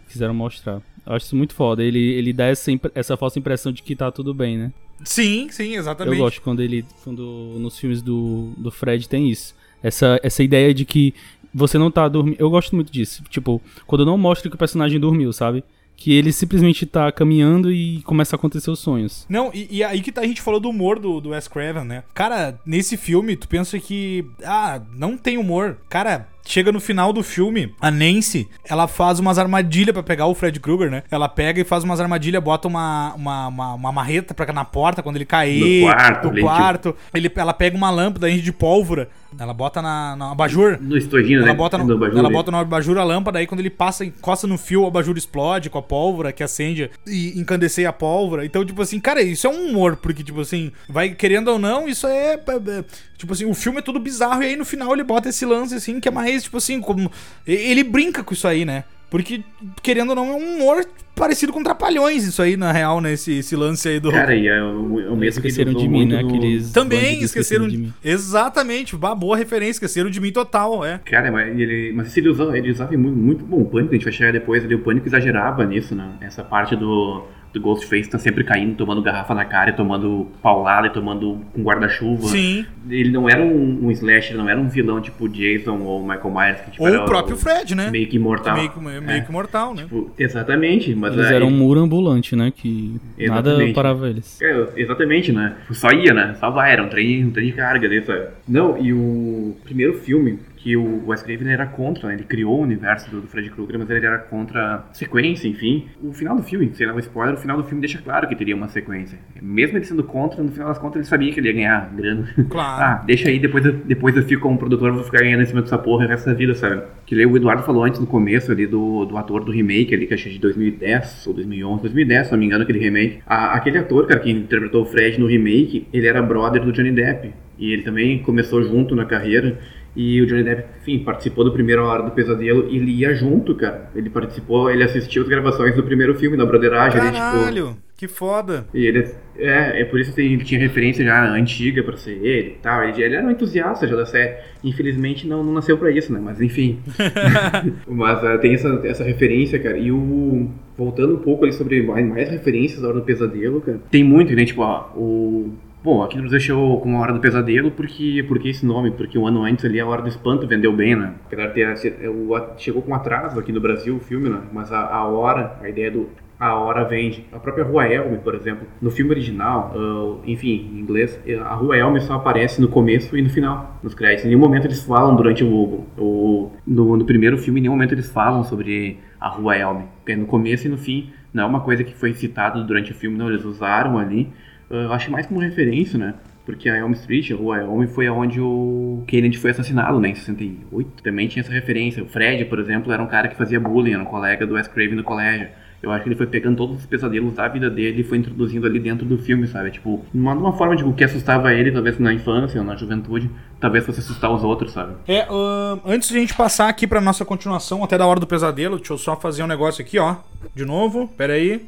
quiseram mostrar. Eu acho isso muito foda. Ele, ele dá essa, essa falsa impressão de que tá tudo bem, né? Sim, sim, exatamente. Eu gosto quando ele. Quando nos filmes do, do Fred tem isso. Essa, essa ideia de que você não tá dormindo. Eu gosto muito disso. Tipo, quando não mostra que o personagem dormiu, sabe? que ele simplesmente tá caminhando e começa a acontecer os sonhos. Não, e, e aí que tá, a gente falou do humor do, do Wes Craven, né? Cara, nesse filme, tu pensa que. Ah, não tem humor. Cara, Chega no final do filme, a Nancy, ela faz umas armadilhas para pegar o Fred Krueger, né? Ela pega e faz umas armadilhas, bota uma, uma, uma, uma marreta pra, na porta quando ele cair. No quarto. No quarto. Ele, ela pega uma lâmpada de pólvora, ela bota na, na abajur. No estojinho, ela né? Bota no, abajur, ela bota no abajur a lâmpada, aí quando ele passa, encosta no fio, o abajur explode com a pólvora que acende e incandesceia a pólvora. Então, tipo assim, cara, isso é um humor, porque, tipo assim, vai querendo ou não, isso é, é, é Tipo assim, o filme é tudo bizarro e aí no final ele bota esse lance assim, que é mais, tipo assim, como. Ele brinca com isso aí, né? Porque, querendo ou não, é um humor parecido com Trapalhões, isso aí, na real, né? Esse, esse lance aí do. Cara, e é o, o mesmo esqueceram de mim, né? Aqueles Também esqueceram de mim. Exatamente, uma boa referência, esqueceram de mim total, é. Cara, mas ele, mas ele usava, ele usava muito, muito bom o pânico, a gente vai chegar depois ali, o pânico exagerava nisso, né? Essa parte do do Ghostface tá sempre caindo, tomando garrafa na cara, tomando paulada e tomando um guarda-chuva. Sim. Ele não era um, um slasher, não era um vilão tipo Jason ou Michael Myers. Que, tipo, ou o próprio o, Fred, né? Meio que imortal. Meio que, meio é. que mortal, né? Tipo, exatamente. Mas eles eram um muro ambulante, né? Que exatamente. nada parava eles. É, exatamente, né? Só ia, né? Só vai, era um trem, um trem de carga ali, sabe? Não, e o primeiro filme que o Wes Craven era contra, né? ele criou o universo do, do Fred Krueger, mas ele era contra a sequência, enfim. O final do filme, sei lá, um spoiler, o final do filme deixa claro que teria uma sequência. Mesmo ele sendo contra, no final das contas ele sabia que ele ia ganhar grana. Claro. [laughs] ah, deixa aí, depois eu, depois eu fico como produtor, vou ficar ganhando em cima dessa porra o resto da vida, sabe? Que o Eduardo falou antes no começo ali do, do ator do remake ali, que é de 2010 ou 2011, 2010, se não me engano, aquele remake. A, aquele ator, cara, que interpretou o Fred no remake, ele era brother do Johnny Depp. E ele também começou junto na carreira. E o Johnny Depp, enfim, participou do primeiro Hora do Pesadelo e ele ia junto, cara. Ele participou, ele assistiu as gravações do primeiro filme, da Broderagem. Caralho, ali, tipo... que foda. E ele, é, é por isso que ele tinha referência já antiga pra ser ele e tal. Ele, ele era um entusiasta já da série. Infelizmente não, não nasceu pra isso, né? Mas enfim. [laughs] [laughs] Mas uh, tem essa, essa referência, cara. E o... Voltando um pouco ali sobre mais, mais referências da Hora do Pesadelo, cara. Tem muito, né? Tipo, ó, o Bom, aqui no Brasil chegou com a Hora do Pesadelo, porque, porque esse nome? Porque um ano antes ali a Hora do Espanto vendeu bem, né? Apesar de ter, é, chegou com atraso aqui no Brasil o filme, né? Mas a, a hora, a ideia do a hora vende. A própria Rua Elm, por exemplo, no filme original, uh, enfim, em inglês, a Rua Elm só aparece no começo e no final, nos créditos. Em nenhum momento eles falam durante o, o no, no, primeiro filme, em nenhum momento eles falam sobre a Rua Elm. É no começo e no fim, não é uma coisa que foi citada durante o filme, não, eles usaram ali eu acho mais como referência, né? Porque a Elm Street, a rua Elm, foi onde o Kennedy foi assassinado, né? Em 68. Também tinha essa referência. O Fred, por exemplo, era um cara que fazia bullying, era um colega do Wes Craven no colégio. Eu acho que ele foi pegando todos os pesadelos da vida dele e foi introduzindo ali dentro do filme, sabe? Tipo, uma, uma forma de tipo, que assustava ele, talvez na infância ou na juventude, talvez fosse assustar os outros, sabe? É, uh, antes de a gente passar aqui pra nossa continuação, até da hora do pesadelo, deixa eu só fazer um negócio aqui, ó. De novo, pera aí.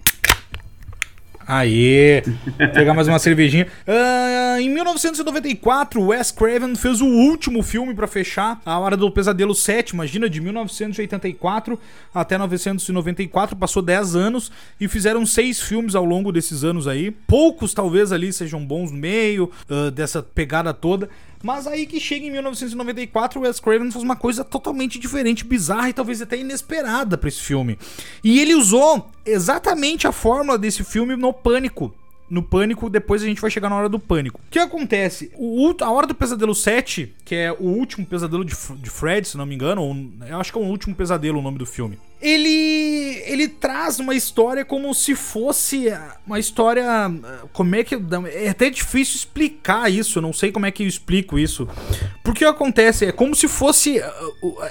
Aê! Pegar mais uma cervejinha. Uh, em 1994, Wes Craven fez o último filme para fechar A Hora do Pesadelo 7. Imagina, de 1984 até 1994, passou 10 anos e fizeram seis filmes ao longo desses anos aí. Poucos, talvez, ali sejam bons no meio uh, dessa pegada toda. Mas aí que chega em 1994, o Wes Craven faz uma coisa totalmente diferente, bizarra e talvez até inesperada para esse filme. E ele usou exatamente a fórmula desse filme no Pânico no Pânico, depois a gente vai chegar na hora do Pânico. O que acontece? O, a Hora do Pesadelo 7, que é o último pesadelo de, de Fred, se não me engano, ou, eu acho que é o último pesadelo o nome do filme. Ele, ele traz uma história como se fosse uma história. Como é que. É até difícil explicar isso, eu não sei como é que eu explico isso. Porque acontece? É como se fosse.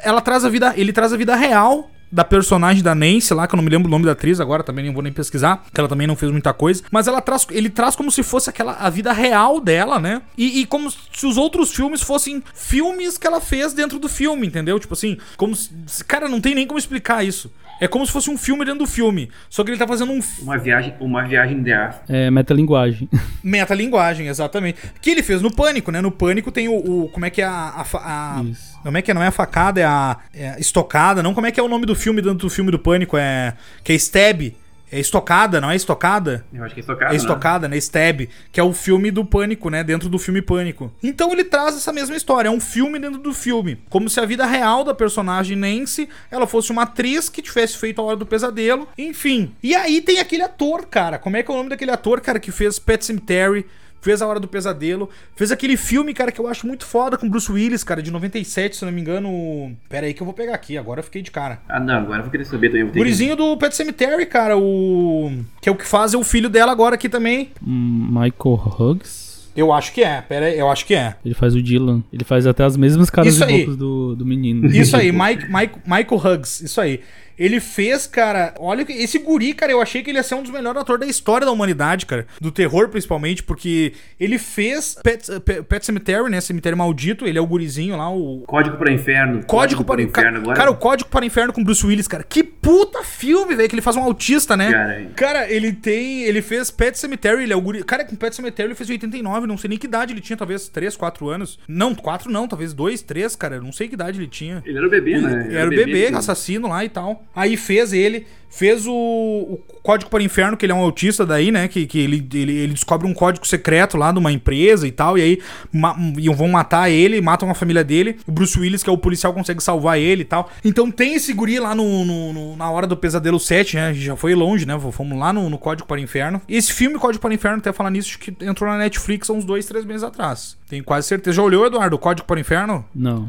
Ela traz a vida. Ele traz a vida real da personagem da Nancy lá, que eu não me lembro o nome da atriz agora, também nem vou nem pesquisar, que ela também não fez muita coisa, mas ela traz, ele traz como se fosse aquela a vida real dela, né? E, e como se os outros filmes fossem filmes que ela fez dentro do filme, entendeu? Tipo assim, como se, cara, não tem nem como explicar isso. É como se fosse um filme dentro do filme. Só que ele tá fazendo um Uma viagem, uma viagem de aço. É metalinguagem. [laughs] metalinguagem, exatamente. Que ele fez no Pânico, né? No Pânico tem o. o- como é que é a. a a- Isso. como é que é? Não é a facada, é a, é a estocada. Não, como é que é o nome do filme dentro do filme do Pânico? É. Que é Stab. É estocada, não é estocada? Eu acho que é estocado, É estocada, né? Stab, que é o filme do Pânico, né? Dentro do filme Pânico. Então ele traz essa mesma história, é um filme dentro do filme. Como se a vida real da personagem Nancy, ela fosse uma atriz que tivesse feito a Hora do Pesadelo. Enfim. E aí tem aquele ator, cara. Como é que é o nome daquele ator, cara, que fez Pet Cemetery? Fez a Hora do Pesadelo. Fez aquele filme, cara, que eu acho muito foda com Bruce Willis, cara, de 97, se não me engano. Pera aí que eu vou pegar aqui, agora eu fiquei de cara. Ah, não, agora eu vou querer saber também. Gurizinho do Pet Cemetery, cara, o. Que é o que faz é o filho dela agora aqui também. Michael Huggs. Eu acho que é, pera aí, eu acho que é. Ele faz o Dylan. Ele faz até as mesmas caras Isso e aí. bocas do, do menino. Isso aí, [laughs] Mike, Mike, Michael Huggs, isso aí. Ele fez, cara. Olha, que- esse guri, cara, eu achei que ele ia ser um dos melhores atores da história da humanidade, cara. Do terror, principalmente, porque ele fez Pet, Pet, Pet Cemetery, né? Cemitério Maldito. Ele é o gurizinho lá, o. Código para Inferno. Código para o Inferno. agora. Cara, o Código para Inferno com Bruce Willis, cara. Que puta filme, velho. Que ele faz um autista, né? Cara, Cara, ele tem. Ele fez Pet Cemetery, ele é o guri. Cara, com Pet Cemetery ele fez em 89, não sei nem que idade ele tinha, talvez 3, 4 anos. Não, 4 não, talvez 2, 3, cara. Não sei que idade ele tinha. Ele era o bebê, né? Ele era o bebê, assim. assassino lá e tal. Aí fez ele, fez o, o Código para o Inferno, que ele é um autista daí, né? Que, que ele, ele, ele descobre um código secreto lá de uma empresa e tal. E aí ma- vão matar ele, matam a família dele. O Bruce Willis, que é o policial, consegue salvar ele e tal. Então tem esse guri lá no, no- no- na hora do Pesadelo 7, né? Já foi longe, né? Fomos lá no, no Código para o Inferno. E esse filme, Código para o Inferno, até falar nisso, acho que entrou na Netflix há uns dois, três meses atrás. Tenho quase certeza. Já olhou, Eduardo, o Código para o Inferno? Não,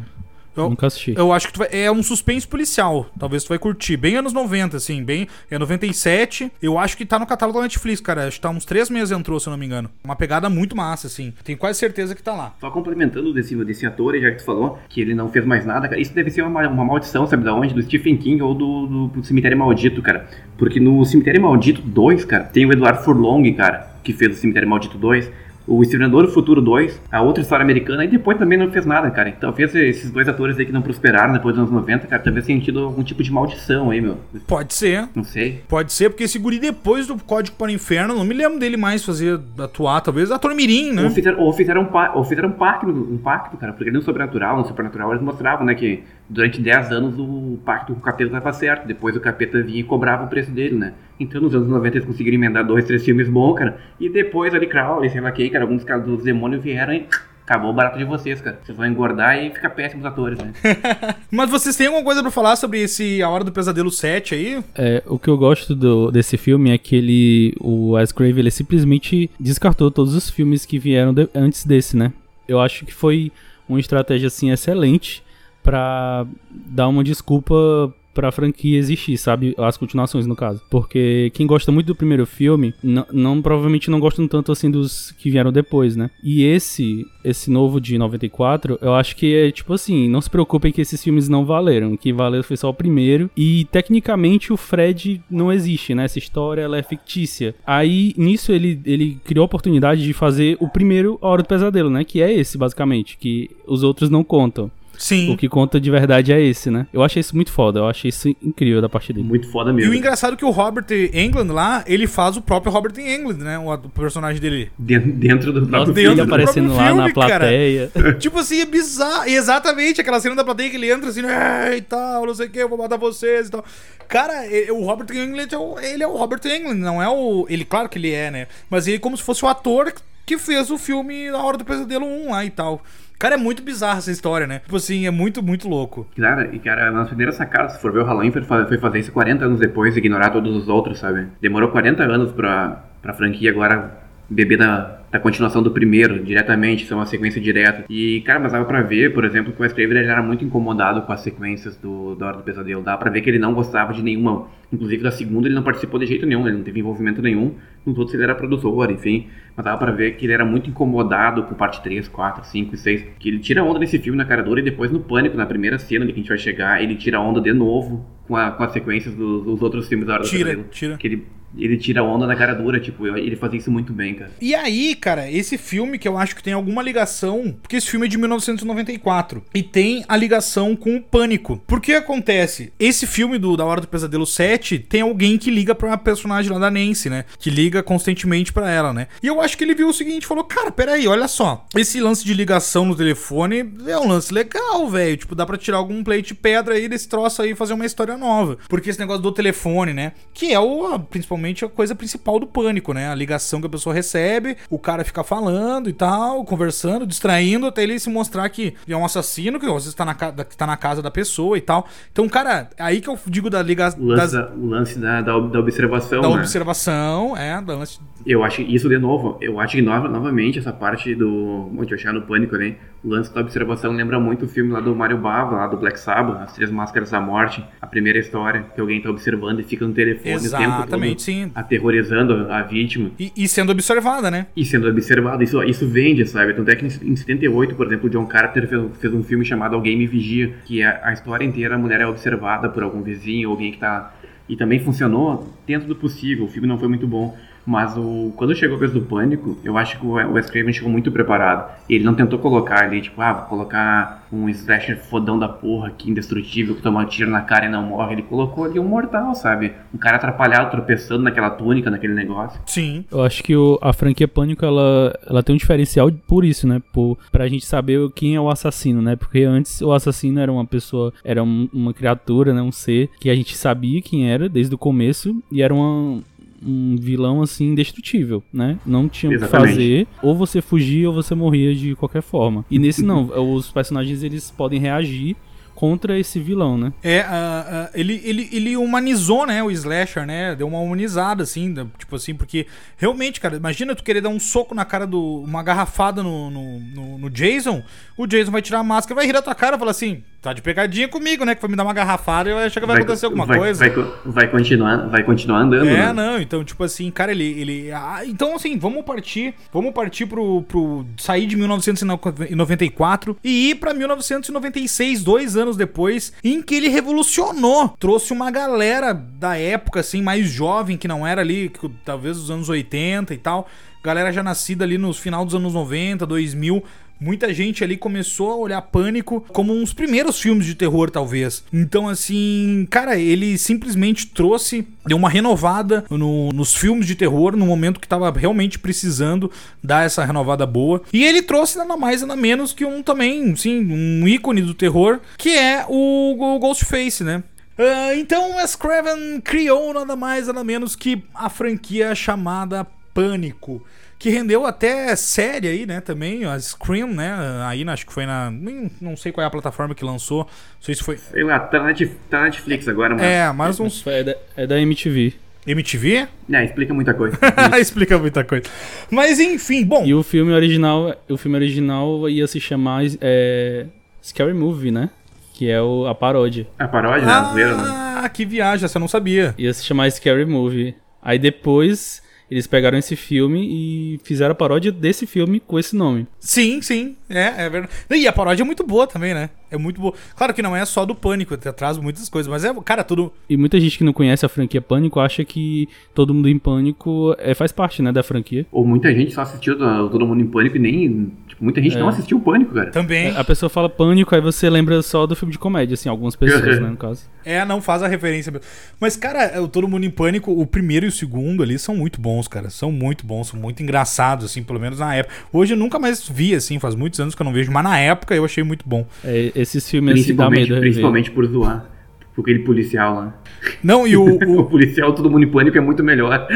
Eu- nunca assisti. eu acho que tu vai- é um suspense policial. Talvez tu vai curtir. Bem anos 90, assim. Bem. É 97. Eu acho que tá no catálogo da Netflix, cara. Acho que tá uns três meses entrou, se eu não me engano. Uma pegada muito massa, assim. Tenho quase certeza que tá lá. Só complementando desse, desse ator, já que tu falou que ele não fez mais nada, cara, isso deve ser uma, uma maldição, sabe da onde? Do Stephen King ou do, do, do Cemitério Maldito, cara. Porque no Cemitério Maldito 2, cara, tem o Eduardo Furlong, cara, que fez o Cemitério Maldito 2. O Exterminador do Futuro 2, a outra história americana, e depois também não fez nada, cara. Então, talvez esses dois atores aí que não prosperaram depois dos anos 90, cara, talvez tenham tido algum tipo de maldição aí, meu. Pode ser. Não sei. Pode ser, porque esse guri depois do Código para o Inferno, não me lembro dele mais fazer atuar, talvez ator mirim, né? Ou fizeram, ou fizeram, um, ou fizeram um, pacto, um pacto, cara, porque no Sobrenatural, no Supernatural, eles mostravam, né, que durante 10 anos o pacto com o capeta estava certo, depois o capeta vinha e cobrava o preço dele, né. Então nos anos 90 eles conseguiram emendar dois, três filmes bons, cara, e depois ali Crowley, sei lá quem, cara, alguns caras dos demônios vieram e acabou o barato de vocês, cara. Vocês vão engordar e ficar péssimos atores, né. [laughs] Mas vocês têm alguma coisa pra falar sobre esse A Hora do Pesadelo 7 aí? É, o que eu gosto do- desse filme é que ele, o Wes Craven, ele simplesmente descartou todos os filmes que vieram de- antes desse, né? Eu acho que foi uma estratégia assim excelente pra dar uma desculpa pra franquia existir, sabe? As continuações, no caso. Porque quem gosta muito do primeiro filme, não provavelmente não gostam tanto assim dos que vieram depois, né? E esse, esse novo de 94, eu acho que é tipo assim, não se preocupem que esses filmes não valeram, que valeu foi só o primeiro. E tecnicamente o Fred não existe, né? Essa história ela é fictícia. Aí nisso ele, ele criou a oportunidade de fazer o primeiro A Hora do Pesadelo, né? Que é esse, basicamente, que os outros não contam. Sim. O que conta de verdade é esse, né? Eu achei isso muito foda, eu achei isso incrível da parte dele. Muito foda E mesmo. o engraçado é que o Robert Englund lá, ele faz o próprio Robert Englund, né? O, o personagem dele. Dentro, dentro do Nossa, próprio dentro do filme. aparecendo lá na filme, cara. plateia. [laughs] tipo assim, é bizarro. Exatamente, aquela cena da plateia que ele entra assim, "É, e tal, não sei o que, eu vou matar vocês e tal. Cara, e- o Robert Englund, é o- ele é o Robert Englund, não é o... Ele, claro que ele é, né? Mas ele é como se fosse o ator que fez o filme Na Hora do Pesadelo 1 lá e tal. Cara, é muito bizarra essa história, né? Tipo assim, é muito, muito louco. Cara, e cara, nas primeiras sacadas, se for ver o Halloween, foi fa- foi fazer isso 40 anos depois ignorar todos os outros, sabe? Demorou 40 anos pra, pra franquia agora beber da, da continuação do primeiro, diretamente, ser uma sequência direta. E, cara, mas dava pra ver, por exemplo, que o Wes Craven era muito incomodado com as sequências do, da Hora do Pesadelo. Dava pra ver que ele não gostava de nenhuma. Inclusive da segunda ele não participou de jeito nenhum, ele não teve envolvimento nenhum. No todos ele era produtor, enfim. Mas dava pra ver que ele era muito incomodado com parte 3, 4, 5 e 6. Que ele tira onda nesse filme na cara dura e depois no Pânico, na primeira cena ali que a gente vai chegar, ele tira onda de novo com, a- com as sequências dos, dos outros filmes da Hora do Tira, Pesadelo. tira. Que ele ele tira onda na cara dura, tipo, ele fazia isso muito bem, cara. E aí, cara, esse filme que eu acho que tem alguma ligação, porque esse filme é de 1994 e tem a ligação com o Pânico. Por que acontece? Esse filme do Da Hora do Pesadelo 7 tem alguém que liga pra uma personagem lá da Nancy, né? Que liga constantemente pra ela, né? E eu acho que ele viu o seguinte, falou: "Cara, peraí, olha só. Esse lance de ligação no telefone é um lance legal, velho. Tipo, dá pra tirar algum plate de pedra aí desse troço aí e fazer uma história nova. Porque esse negócio do telefone, né? Que é o principalmente a coisa principal do pânico, né? A ligação que a pessoa recebe, o cara fica falando e tal, conversando, distraindo, até ele se mostrar que é um assassino, que às vezes tá na, que tá na casa da pessoa e tal. Então, cara, aí que eu digo da ligação. O lance, das... o lance da, da, da, observação. Da né? observação, é, da lance. Eu acho isso de novo, eu acho que novamente essa parte do Monte Achar no Pânico, né? O lance da observação lembra muito o filme lá do Mario Bava, lá do Black Sabbath, As Três Máscaras da Morte, a primeira história, que alguém tá observando e fica no telefone Exatamente, o tempo todo, sim. aterrorizando a vítima. E, e, sendo observada, né? E sendo observada, isso, isso vende, sabe? Tanto é que em 78, por exemplo, John Carter fez, fez um filme chamado Alguém Me Vigia, que é a história inteira, a mulher é observada por algum vizinho, alguém que tá... E também funcionou dentro do possível, o filme não foi muito bom mas o, quando chegou a vez do Pânico, eu acho que o Wes Craven chegou muito preparado. Ele não tentou colocar ali, tipo, ah, vou colocar um slasher fodão da porra aqui, indestrutível, que toma tiro na cara e não morre. Ele colocou ali um mortal, sabe? Um cara atrapalhado, tropeçando naquela túnica, naquele negócio. Sim. Eu acho que o, a franquia Pânico, ela, ela tem um diferencial por isso, né? Por, pra gente saber quem é o assassino, né? Porque antes o assassino era uma pessoa, era um, uma criatura, né? Um ser que a gente sabia quem era desde o começo e era uma um vilão assim indestrutível, né? Não tinha o que fazer, ou você fugia ou você morria de qualquer forma. E nesse não, [laughs] os personagens eles podem reagir contra esse vilão, né? É, uh, uh, ele, ele, ele humanizou, né, o slasher, né? Deu uma humanizada, assim, tipo assim, porque realmente, cara, imagina tu querer dar um soco na cara do. uma garrafada no, no, no, no Jason, o Jason vai tirar a máscara, vai rir da tua cara e falar assim: tá de pegadinha comigo, né? Que vai me dar uma garrafada e eu acho que vai, vai acontecer alguma vai, coisa. Vai, vai, continuar, vai continuar andando. É, né? não, então, tipo assim, cara, ele. ele ah, então, assim, vamos partir. Vamos partir pro, pro. sair de 1994 e ir pra 1996, dois anos depois, em que ele revolucionou. Trouxe uma galera da época, assim, mais jovem, que não era ali, que, talvez dos anos 80 e tal. Galera já nascida ali no final dos anos 90, 2000 Muita gente ali começou a olhar Pânico como uns primeiros filmes de terror, talvez. Então, assim, cara, ele simplesmente trouxe, deu uma renovada no, nos filmes de terror, no momento que tava realmente precisando dar essa renovada boa. E ele trouxe nada mais, nada menos que um também, sim, um ícone do terror, que é o, o Ghostface, né? Uh, então, Wes Craven criou nada mais, nada menos que a franquia chamada Pânico que rendeu até série aí, né, também, a Scream, né, aí acho que foi na, não sei qual é a plataforma que lançou, não sei se foi... Sei lá, tá na, tá Netflix agora, mas... É, mas uns... É da, é da MTV. MTV? É, explica muita coisa. [laughs] explica muita coisa. Mas enfim, bom. E o filme original, o filme original ia se chamar é, Scary Movie, né? Que é o, a paródia. A paródia, né? Ah, né? que viagem, essa eu não sabia. Ia se chamar Scary Movie. Aí depois eles pegaram esse filme e fizeram a paródia desse filme com esse nome. Sim, sim. É, é verdade. E a paródia é muito boa também, né? É muito boa. Claro que não é só do Pânico, traz muitas coisas, mas é, cara, tudo. E muita gente que não conhece a franquia Pânico acha que todo mundo em Pânico é, faz parte, né, da franquia. Ou muita gente só assistiu Todo Mundo em Pânico e nem. Muita gente é. não assistiu o Pânico, cara. Também. A pessoa fala Pânico, aí você lembra só do filme de comédia, assim, algumas pessoas, né, no caso. É, não faz a referência mesmo. Mas, cara, o Todo Mundo em Pânico, o primeiro e o segundo ali são muito bons, cara. São muito bons, são muito engraçados, assim, pelo menos na época. Hoje eu nunca mais vi, assim, faz muitos anos que eu não vejo, mas na época eu achei muito bom. É, esses filmes assim dá medo. Principalmente por zoar. Por aquele policial lá. Não, e o. [laughs] O, o policial todo mundo em pânico é muito melhor.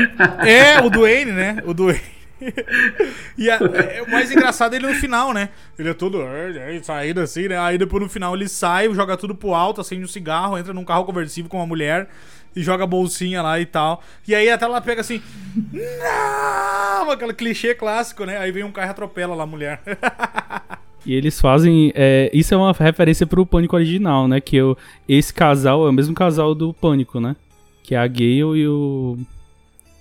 É, o Duane, né? O Duane. E a, é, o mais engraçado é ele no final, né? Ele é todo é, saindo assim, né? Aí depois no final ele sai, joga tudo pro alto, acende um cigarro, entra num carro conversível com uma mulher e joga a bolsinha lá e tal. E aí até ela pega assim. Não! Aquele clichê clássico, né? Aí vem um carro e atropela lá a mulher. E eles fazem. É, isso é uma referência pro Pânico original, né? Que eu, esse casal é o mesmo casal do Pânico, né? Que é a Gale e o.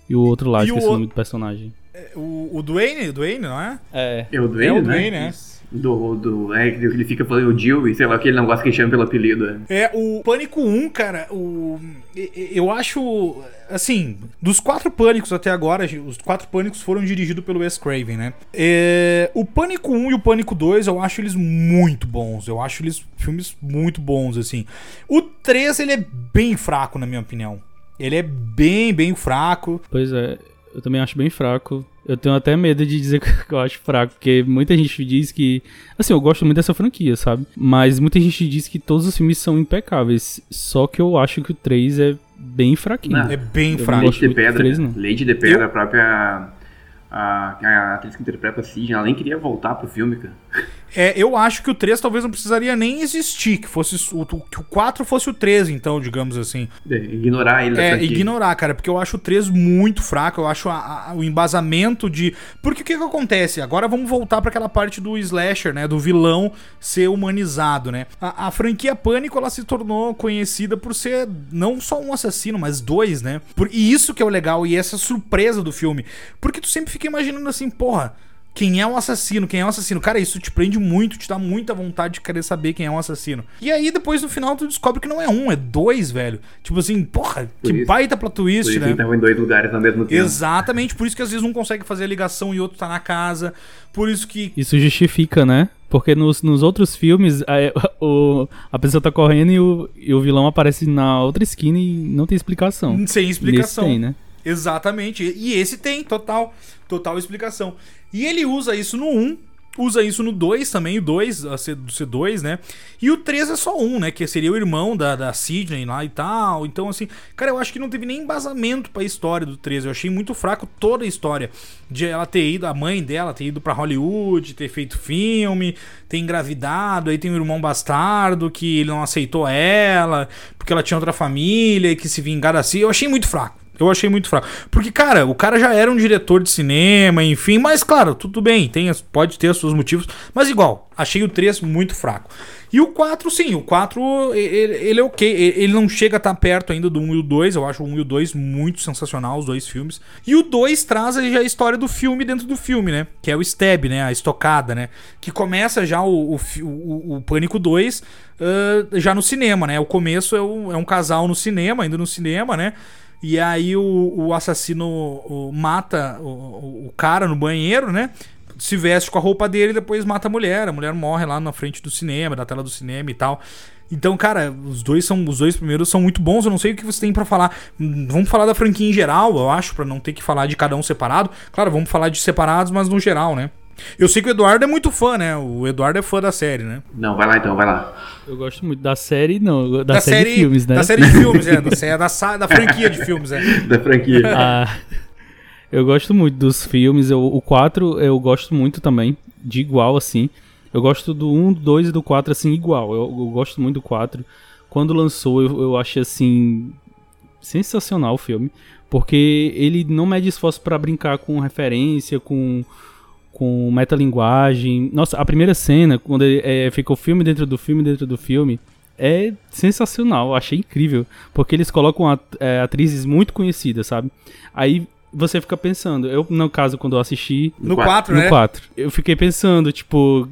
E o outro lá, e esqueci o nome do personagem. É, o, o Dwayne, o Dwayne, não é? É. É o Dwayne, é o Dwayne, né? né? Do, do, é, ele fica falando o Jill e sei lá, aquele negócio que chama pelo apelido. É. é, o Pânico 1, cara, o, eu acho, assim, dos quatro Pânicos até agora, os quatro Pânicos foram dirigidos pelo Wes Craven, né? É, o Pânico 1 e o Pânico 2, eu acho eles muito bons, eu acho eles filmes muito bons, assim. O 3, ele é bem fraco, na minha opinião. Ele é bem, bem fraco. Pois é, eu também acho bem fraco. Eu tenho até medo de dizer [laughs] que eu acho fraco, porque muita gente diz que. Assim, eu gosto muito dessa franquia, sabe? Mas muita gente diz que todos os filmes são impecáveis. Só que eu acho que o 3 é bem fraquinho. Não, é bem fraco. Leite de Pedra. 3, não. Leite de Pedra, eu... a própria. A, a atriz que interpreta a Sidney, ela nem queria voltar pro filme, cara. É, eu acho que o 3 talvez não precisaria nem existir, que fosse o, que o 4 fosse o 3, então, digamos assim. É, ignorar ele. É, ignorar, cara, porque eu acho o 3 muito fraco, eu acho a, a, o embasamento de... Porque o que que acontece? Agora vamos voltar para aquela parte do slasher, né, do vilão ser humanizado, né? A, a, franquia Pânico, ela se tornou conhecida por ser não só um assassino, mas dois, né? Por, e isso que é o legal, e essa surpresa do filme. Porque tu sempre fica imaginando assim, porra quem é o assassino, quem é o assassino. Cara, isso te prende muito, te dá muita vontade de querer saber quem é o assassino. E aí, depois, no final, tu descobre que não é um, é dois, velho. Tipo assim, porra, por que isso, baita plot twist, por isso né? Então em dois lugares ao mesmo tempo. Exatamente, por isso que às vezes um consegue fazer a ligação e outro tá na casa. Por isso que. Isso justifica, né? Porque nos, nos outros filmes, a, o, a pessoa tá correndo e o, e o vilão aparece na outra esquina e não tem explicação. Sem explicação. Nesse tem, né? Exatamente. E esse tem, total, total explicação. E ele usa isso no 1, usa isso no 2 também, o 2, do C2, né? E o 3 é só um, né? Que seria o irmão da, da Sidney lá e tal. Então, assim, cara, eu acho que não teve nem embasamento pra história do 3. Eu achei muito fraco toda a história. De ela ter ido, a mãe dela ter ido pra Hollywood, ter feito filme, ter engravidado, aí tem um irmão bastardo que ele não aceitou ela, porque ela tinha outra família e que se vingar assim. Eu achei muito fraco. Eu achei muito fraco. Porque, cara, o cara já era um diretor de cinema, enfim, mas claro, tudo bem, tem, pode ter os seus motivos, mas igual, achei o 3 muito fraco. E o 4, sim, o 4, ele, ele é ok, ele não chega a estar perto ainda do 1 e o 2, eu acho o 1 e o 2 muito sensacional, os dois filmes. E o 2 traz já a história do filme dentro do filme, né? Que é o stab, né? A estocada, né? Que começa já o, o, o, o Pânico 2 uh, já no cinema, né? O começo é, o, é um casal no cinema, ainda no cinema, né? E aí o, o assassino o, mata o, o cara no banheiro, né? Se veste com a roupa dele e depois mata a mulher. A mulher morre lá na frente do cinema, da tela do cinema e tal. Então, cara, os dois são os dois primeiros são muito bons. Eu não sei o que você tem para falar. Vamos falar da franquia em geral, eu acho, para não ter que falar de cada um separado. Claro, vamos falar de separados, mas no geral, né? Eu sei que o Eduardo é muito fã, né? O Eduardo é fã da série, né? Não, vai lá então, vai lá. Eu gosto muito da série, não, da, da série, série, de filmes, né? Da série de filmes, é. Da, da, da franquia de filmes, é. [laughs] Da franquia. [laughs] Ah, eu gosto muito dos filmes. Eu, o 4 eu gosto muito também, de igual, assim. Eu gosto do 1, do 2 e do 4, assim, igual. Eu, eu gosto muito do 4. Quando lançou, eu, eu achei, assim, sensacional o filme. Porque ele não mede esforço para brincar com referência, com com metalinguagem. Nossa, a primeira cena, quando é, fica o filme dentro do filme dentro do filme, é sensacional, achei incrível. Porque eles colocam é, atrizes muito conhecidas, sabe? Aí você fica pensando, eu, no caso, quando eu assisti. No 4, né? No 4. Eu fiquei pensando, tipo,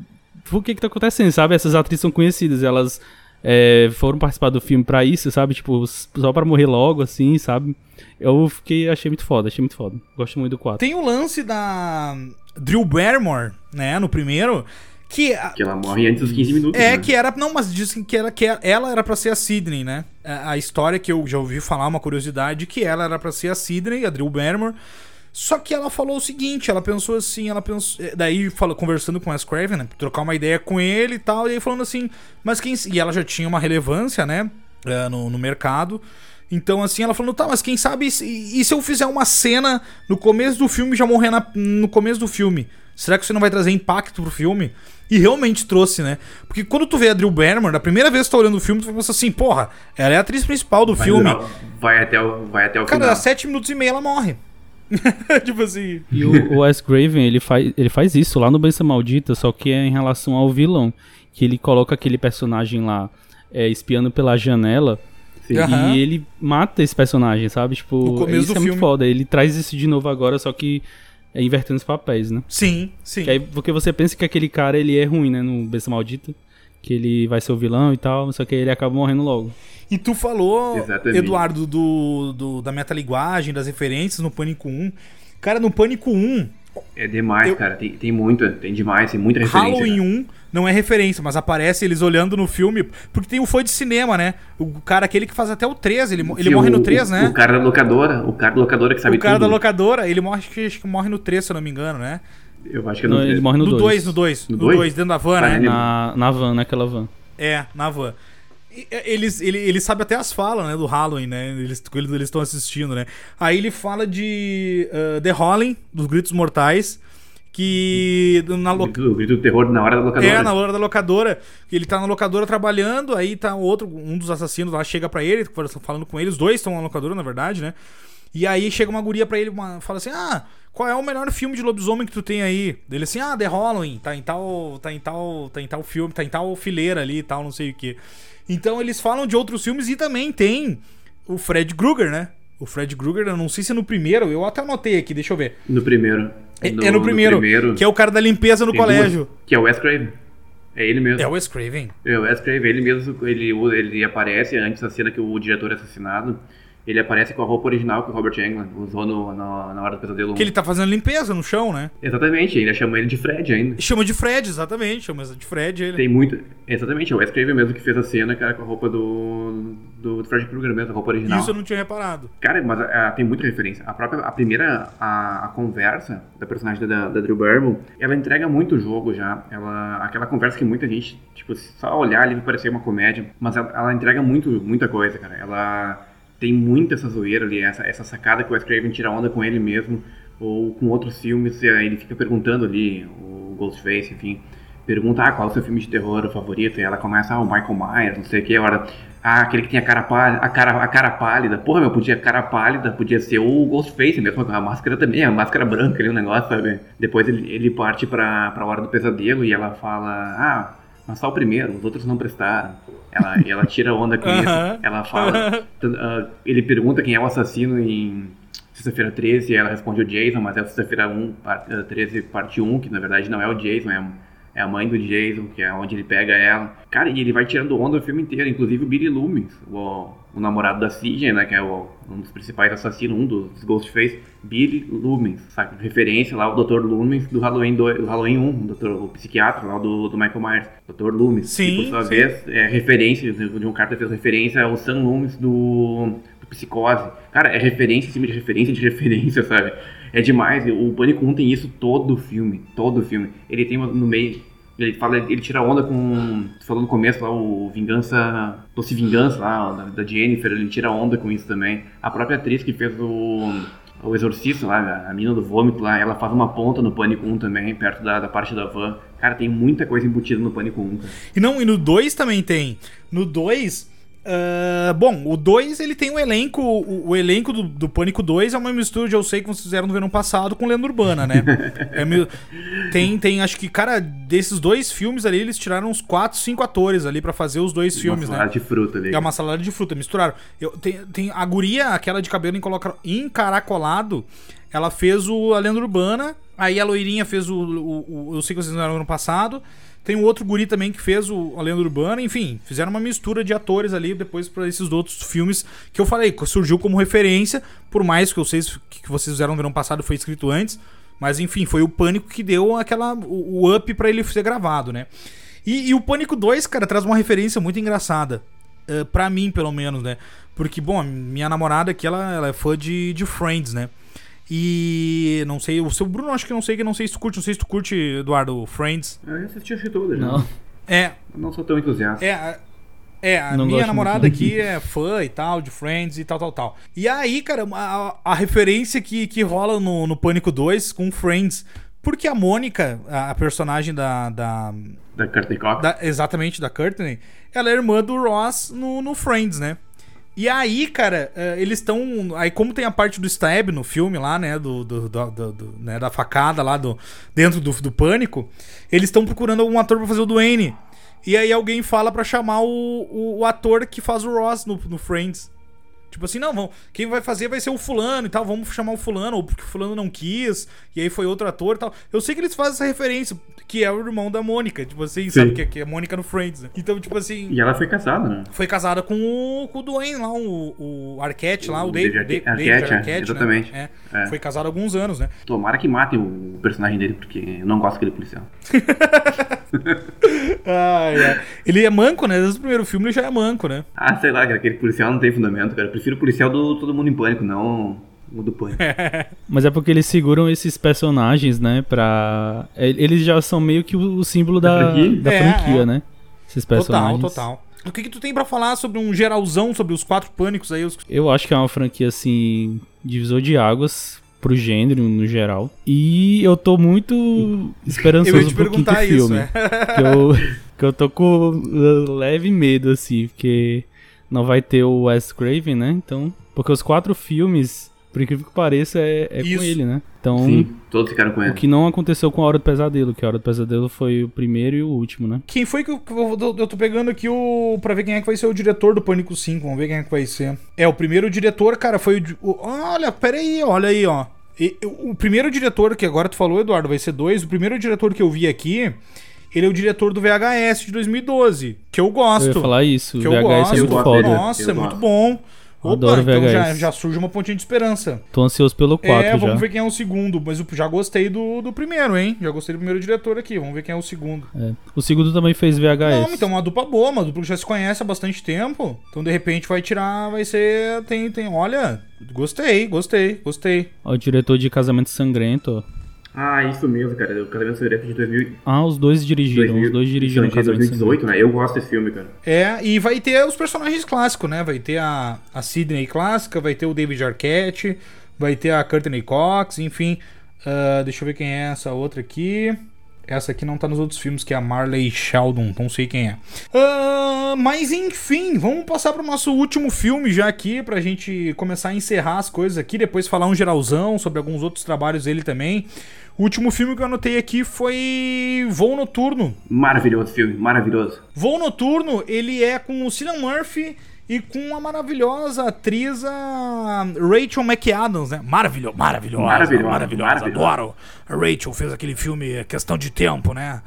o que que tá acontecendo, sabe? Essas atrizes são conhecidas, elas é, foram participar do filme pra isso, sabe? Tipo, só pra morrer logo, assim, sabe? Eu fiquei, achei muito foda, achei muito foda. Gosto muito do 4. Tem o lance da Drew Barrymore, né, no primeiro, que, que ela morre antes dos 15 minutos. É, né? que era. Não, mas dizem que, era, que ela era para ser a Sidney, né? A, a, história que eu já ouvi falar, uma curiosidade, que ela era para ser a Sidney, a Drew Barrymore. Só que ela falou o seguinte, ela pensou assim, ela pensou. Eh, daí falou, conversando com o Wes Craven, né? Trocar uma ideia com ele e tal, e aí falando assim, mas quem. E ela já tinha uma relevância, né? Eh, no, no mercado. Então, assim, ela falou, tá, mas quem sabe. E, e se eu fizer uma cena no começo do filme já morrer na, no começo do filme? Será que você não vai trazer impacto pro filme? E realmente trouxe, né? Porque quando tu vê a Drew Barrymore, a primeira vez que tu tá olhando o filme, tu pensa assim, porra, ela é a atriz principal do vai, filme. Vai até o, vai até o Cara, final. a sete minutos e meio ela morre. [laughs] tipo assim. E o, o Wes Craven, ele faz, ele faz isso lá no Benção Maldita, só que é em relação ao vilão. Que ele coloca aquele personagem lá é, espiando pela janela Uhum. E ele mata esse personagem, sabe? Tipo, isso é filme. muito foda. Ele traz isso de novo agora, só que é, invertendo os papéis, né? Sim, sim. Que aí, porque você pensa que aquele cara ele é ruim, né? No Besta Maldita. Que ele vai ser o vilão e tal, só que ele acaba morrendo logo. E tu falou, Exatamente. Eduardo, do, do, da metalinguagem, das referências no Pânico 1. Cara, no Pânico 1, É demais, Eu- cara. Tem, tem muita, tem demais, tem muita referência. Halloween cara. 1 não é referência, mas aparece eles olhando no filme. Porque tem o fã de cinema, né? O cara aquele que faz até o 3, ele, ele Que morre o- no 3, o, né? O cara da locadora, o cara da locadora que sabe o cara tudo. da locadora, ele morre, acho que, acho que morre no 3, se eu não me engano, né? Eu acho que é no ele morre no No 2. 2, no 2. No No dois? 2, dentro da van, Ah, né? ele- Na, na van, naquela van. É, na van. É, Eles, ele, ele sabe até as falas, né, do Halloween, né? Eles eles eles estão assistindo, né? Aí ele fala de uh, The Howling, dos Gritos Mortais, que na O lo... grito, o grito do terror na hora da locadora. é na hora da locadora, ele tá na locadora trabalhando, aí tá o outro, um dos assassinos lá chega pra ele, falando com ele, os dois estão na locadora, na verdade, né? E aí chega uma guria pra ele, uma, fala assim: "Ah, qual é o melhor filme de lobisomem que tu tem aí?" Ele assim: "Ah, The Halloween, tá em tal, tá em tal, tá em tal filme, tá em tal fileira ali e tal, não sei o quê". Então eles falam de outros filmes e também tem o Fred Krueger, né? O Fred Krueger, eu não sei se é no primeiro, eu até anotei aqui, deixa eu ver. No primeiro. É é no, primeiro, que é o cara da limpeza no colégio. duas, que é o Wes Craven. É ele mesmo. É o Wes Craven. É, o Wes Craven, ele mesmo, ele, ele aparece antes da cena que o diretor é assassinado. Ele aparece com a roupa original que o Robert Englund usou no, na, na hora do pesadelo. Que ele tá fazendo limpeza no chão, né? Exatamente, ainda chama ele de Fred ainda. Chama de Fred, exatamente. Chama de Fred ele. Tem muito. Exatamente, é o Wes Craven mesmo que fez a cena, cara, com a roupa do. do Fred Krueger mesmo, a roupa original. Isso eu não tinha reparado. Cara, mas ah, tem muita referência. A própria, a primeira, a, a conversa da personagem da, da Drew Barrymore, ela entrega muito o jogo já. Ela, aquela conversa que muita gente, tipo, só olhar ali vai parecer uma comédia, mas ela, ela entrega muito, muita coisa, cara. Ela tem muita essa zoeira ali, essa, essa sacada que o Wes Craven tira onda com ele mesmo, ou com outros filmes, ele fica perguntando ali, o Ghostface, enfim, pergunta, ah, qual é o seu filme de terror favorito? E ela começa, ah, o Michael Myers, não sei o que, agora, ah, aquele que tem a cara, pálida, a cara, a cara pálida. Porra, meu, podia cara pálida, podia ser o Ghostface mesmo, a máscara também, a máscara branca ali, o negócio, sabe? Depois ele, ele parte pra, pra hora do pesadelo e ela fala, ah, mas só o primeiro, os outros não prestaram. Ela, ela tira onda com isso. Ela fala, ah, ele pergunta quem é o assassino em Sexta-feira 13 e ela responde o Jason, mas é o Sexta-feira 1, par- eh, 13, parte 1, que na verdade não é o Jason, é, é a mãe do Jason, que é onde ele pega ela. Cara, e ele vai tirando onda o filme inteiro, inclusive o Billy Loomis, o, o namorado da Sidney, né, que é o- um dos principais assassinos, um dos Ghostface, Billy Loomis, sabe? Referência lá, o Dr. Loomis do Halloween, 2, do Halloween 1, o, o psiquiatra lá do, do Michael Myers, Dr. Loomis. Sim, que por sua sim. vez é referência, de um cara que fez referência ao Sam Loomis do, do Psicose. Cara, é referência em cima de referência de referência, sabe? É demais. O Pânico 1 tem isso todo o filme. Todo o filme. Ele tem no meio. Ele fala, ele tira onda com. Falou no começo lá, o Vingança. Doce Vingança lá, da, da Jennifer, ele tira onda com isso também. A própria atriz que fez o. O Exorcista lá, a menina do vômito lá, ela faz uma ponta no Pânico 1 também, perto da, da parte da van. Cara, tem muita coisa embutida no Pânico 1, cara. E não, e no 2 também tem. No 2. Bom, o 2 ele tem um elenco. O, o elenco do, do Pânico 2 é uma mistura de eu sei que vocês fizeram no verão passado com Lenda Urbana, né? [laughs] É tem, tem, acho que, cara, desses dois filmes ali, eles tiraram uns 4, 5 atores ali pra fazer os dois filmes, uma né? salada de fruta ali. É uma salada de fruta, misturaram. Eu, tem, tem a guria, aquela de cabelo encaracolado, ela fez o A Lenda Urbana, aí a loirinha fez o, o- o- Eu sei que vocês não eram no ano passado. Tem um outro guri também que fez o A Lenda Urbana, enfim, fizeram uma mistura de atores ali depois pra esses outros filmes que eu falei, que surgiu como referência, por mais que eu sei que vocês fizeram no ano passado foi escrito antes, mas enfim, foi o Pânico que deu aquela o, up pra ele ser gravado, né? E, e o Pânico 2, cara, traz uma referência muito engraçada. Uh, pra mim, pelo menos, né? Porque, bom, minha namorada aqui, ela, ela é fã de, de Friends, né? E não sei, o seu Bruno, acho que não sei, que não sei se tu curte, não sei se tu curte, Eduardo, Friends. Eu já assisti acho que todas. Não. É, Não sou tão entusiasta. é, a- é, a Não minha namorada muito. aqui é fã e tal, de Friends e tal, tal, tal. E aí, cara, a, a referência que, que rola no, no Pânico 2 com Friends. Porque a Mônica, a, a personagem da, da, Da Courtney Cox. da- exatamente da Courtney, ela é irmã do Ross no, no Friends, né? E aí, cara, eh, eles estão. Aí, como tem a parte do stab no filme lá, né? Do, do, do- do- né, da facada lá do, dentro do, do pânico, eles estão procurando algum ator pra fazer o Duane. E aí alguém fala pra chamar o, o, o ator que faz o Ross no, no Friends. Tipo assim, não, vamos, quem vai fazer vai ser o fulano e tal, vamos chamar o fulano, ou porque o fulano não quis, e aí foi outro ator e tal. Eu sei que eles fazem essa referência, que é o irmão da Mônica, tipo assim, Sim. sabe? Que, é- que é a Mônica no Friends, né? Então, tipo assim, E ela foi casada, né? foi casada com o, com o Dwayne lá, o, o Arquette lá, o, O David, David David, Arquette, é, Arquette, exatamente. Né? É. É. Foi casado há alguns anos, né? Tomara que matem o personagem dele, porque eu não gosto daquele policial. [laughs] Ai, ai. Ele é manco, né? Desde o primeiro filme ele já é manco, né? Ah, sei lá, aquele policial não tem fundamento, cara. Eu prefiro o policial do Todo Mundo em Pânico, não o do Pânico. [laughs] Mas é porque eles seguram esses personagens, né? Pra. Eles já são meio que o símbolo Da da, franquia? da É, franquia, é. né? Esses Total, personagens. total. O que, que tu tem pra falar sobre um geralzão, sobre os quatro pânicos aí? Os... Eu acho que é uma franquia, assim, divisor de águas pro gênero no geral. E eu tô muito [laughs] Eu esperançoso ia te pro quinto perguntar isso, filme. é. que, eu, [laughs] que eu tô com leve medo, assim, porque não vai ter o Wes Craven, né? Então, porque os quatro filmes, por incrível que pareça, é, é com ele, né? Então, Sim, todos ficaram com o ele. que não aconteceu com a Hora do Pesadelo, que a Hora do Pesadelo foi o primeiro e o último, né? Quem foi que eu, eu, eu tô pegando aqui o. pra ver quem é que vai ser o diretor do Pânico 5. Vamos ver quem é que vai ser. É, o primeiro diretor, cara, foi o. o- olha, pera aí, olha aí, ó. E- o primeiro diretor, que agora tu falou, Eduardo, vai ser dois. O primeiro diretor que eu vi aqui, ele é o diretor do VHS de 2012. Que eu gosto. Eu ia falar isso, que o eu VHS gosto. é muito foda. Nossa, Eu é muito bom. Opa, Adoro então já, VHS. já surge uma pontinha de esperança. Tô ansioso pelo 4 é, já. vamos ver quem é o segundo. Mas eu já gostei do, do primeiro, hein? Já gostei do primeiro diretor aqui. Vamos ver quem é o segundo. É. O segundo também fez VHS. Não, então é uma dupla boa, uma dupla que já se conhece há bastante tempo. Então, de repente, vai tirar, vai ser. Tem, tem. Olha, gostei, gostei, gostei. Ó, O diretor de Casamento Sangrento, ó. Ah, isso mesmo, cara. O Casamento Secreto de 2000, Ah, os dois dirigiram, 2000, os dois dirigiram de Casamento 2018, né? Eu gosto desse filme, cara. É, e vai ter os personagens clássicos, né? Vai ter a, a Sidney clássica, vai ter o David Arquette, vai ter a Courtney Cox, enfim. Ah, deixa eu ver quem é essa outra aqui. Essa aqui não tá nos outros filmes, que é a Marley Sheldon, não sei quem é. Ah, mas enfim, vamos passar pro nosso último filme já aqui, pra gente começar a encerrar as coisas aqui, depois falar um geralzão sobre alguns outros trabalhos dele também. O último filme que eu anotei aqui foi Voo Noturno, Maravilhoso filme, maravilhoso. Voo Noturno, ele é com o Cillian Murphy e com a maravilhosa atriz Rachel McAdams, né? Maravilhosa, maravilhosa, Maravilhosa, maravilhosa, maravilhosa. adoro. A Rachel fez aquele filme Questão de Tempo, né?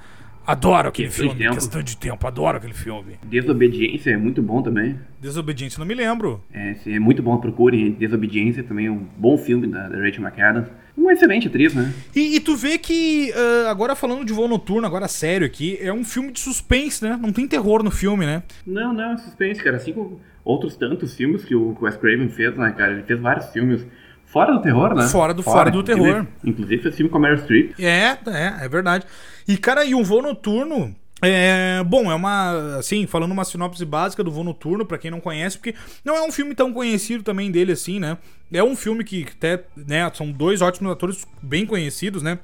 Adoro aquele Questão de filme, Tempo. Questão de Tempo, adoro aquele filme. Desobediência é muito bom também. Desobediência, não me lembro. É, é muito bom, procurem. Desobediência também é um bom filme da, da Rachel McAdams. Uma excelente atriz, né? E, e tu vê que, ah, agora falando de Voo Noturno, agora sério aqui, é um filme de suspense, né? Não tem terror no filme, né? Não, não, é suspense, cara. Assim como outros tantos filmes que o, Wes Craven fez, né, cara? Ele fez vários filmes fora do terror, né? Fora do- fora do inclusive- terror. Inclusive fez filme com a Meryl Streep. É, é, é verdade. E, cara, e o Voo Noturno. É, bom, é uma, assim, falando uma sinopse básica do Voo Noturno, pra quem não conhece, porque não é um filme tão conhecido também dele assim, né? É um filme que até, né, são dois ótimos atores bem conhecidos, né?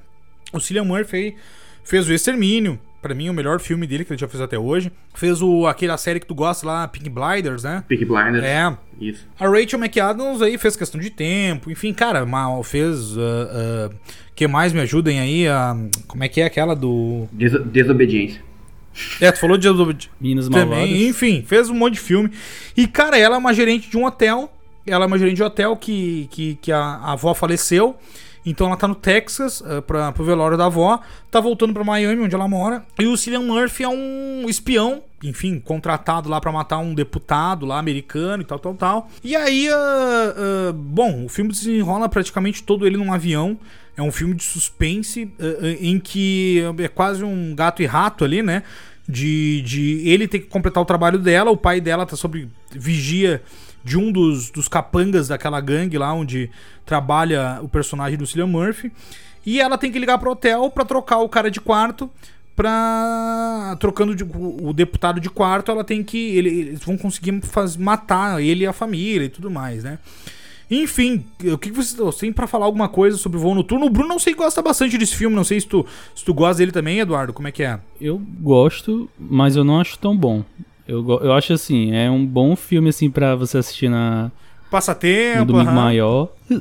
O Cillian Murphy fez o Extermínio, pra mim o melhor filme dele que ele já fez até hoje. Fez o aquela série que tu gosta lá, Pink Blinders, né? Peaky Blinders. É, Isso. a Rachel McAdams aí fez questão de tempo, enfim, cara, mal fez. ah, ah, que mais me ajudem aí? a como é que é aquela do. Deso- Desobediência. É, tu falou de. de Meninas Malvadas. também, enfim, fez um monte de filme. E, cara, ela é uma gerente de um hotel. Ela é uma gerente de hotel que, que, que a, a avó faleceu. Então ela tá no Texas uh, pra, pro velório da avó. Tá voltando pra Miami, onde ela mora. E o Cillian Murphy é um espião, enfim, contratado lá pra matar um deputado lá americano e tal, tal, tal. E aí, uh, uh, bom, o filme desenrola praticamente todo ele num avião. É um filme de suspense em que é quase um gato e rato ali, né? De, de ele ter que completar o trabalho dela, o pai dela tá sob vigia de um dos, dos capangas daquela gangue lá onde trabalha o personagem do Cillian Murphy. E ela tem que ligar pro hotel pra trocar o cara de quarto. Pra. Trocando de- o, o deputado de quarto, ela tem que. ele- eles vão conseguir faz, matar ele e a família e tudo mais, né? Enfim, o que vocês têm pra falar alguma coisa sobre o voo noturno? O Bruno não sei gosta bastante desse filme, não sei se tu, se tu gosta dele também, Eduardo. Como é que é? Eu gosto, mas eu não acho tão bom. Eu, eu acho assim, é um bom filme assim para você assistir na, no Passatempo, domingo aham. maior. [laughs]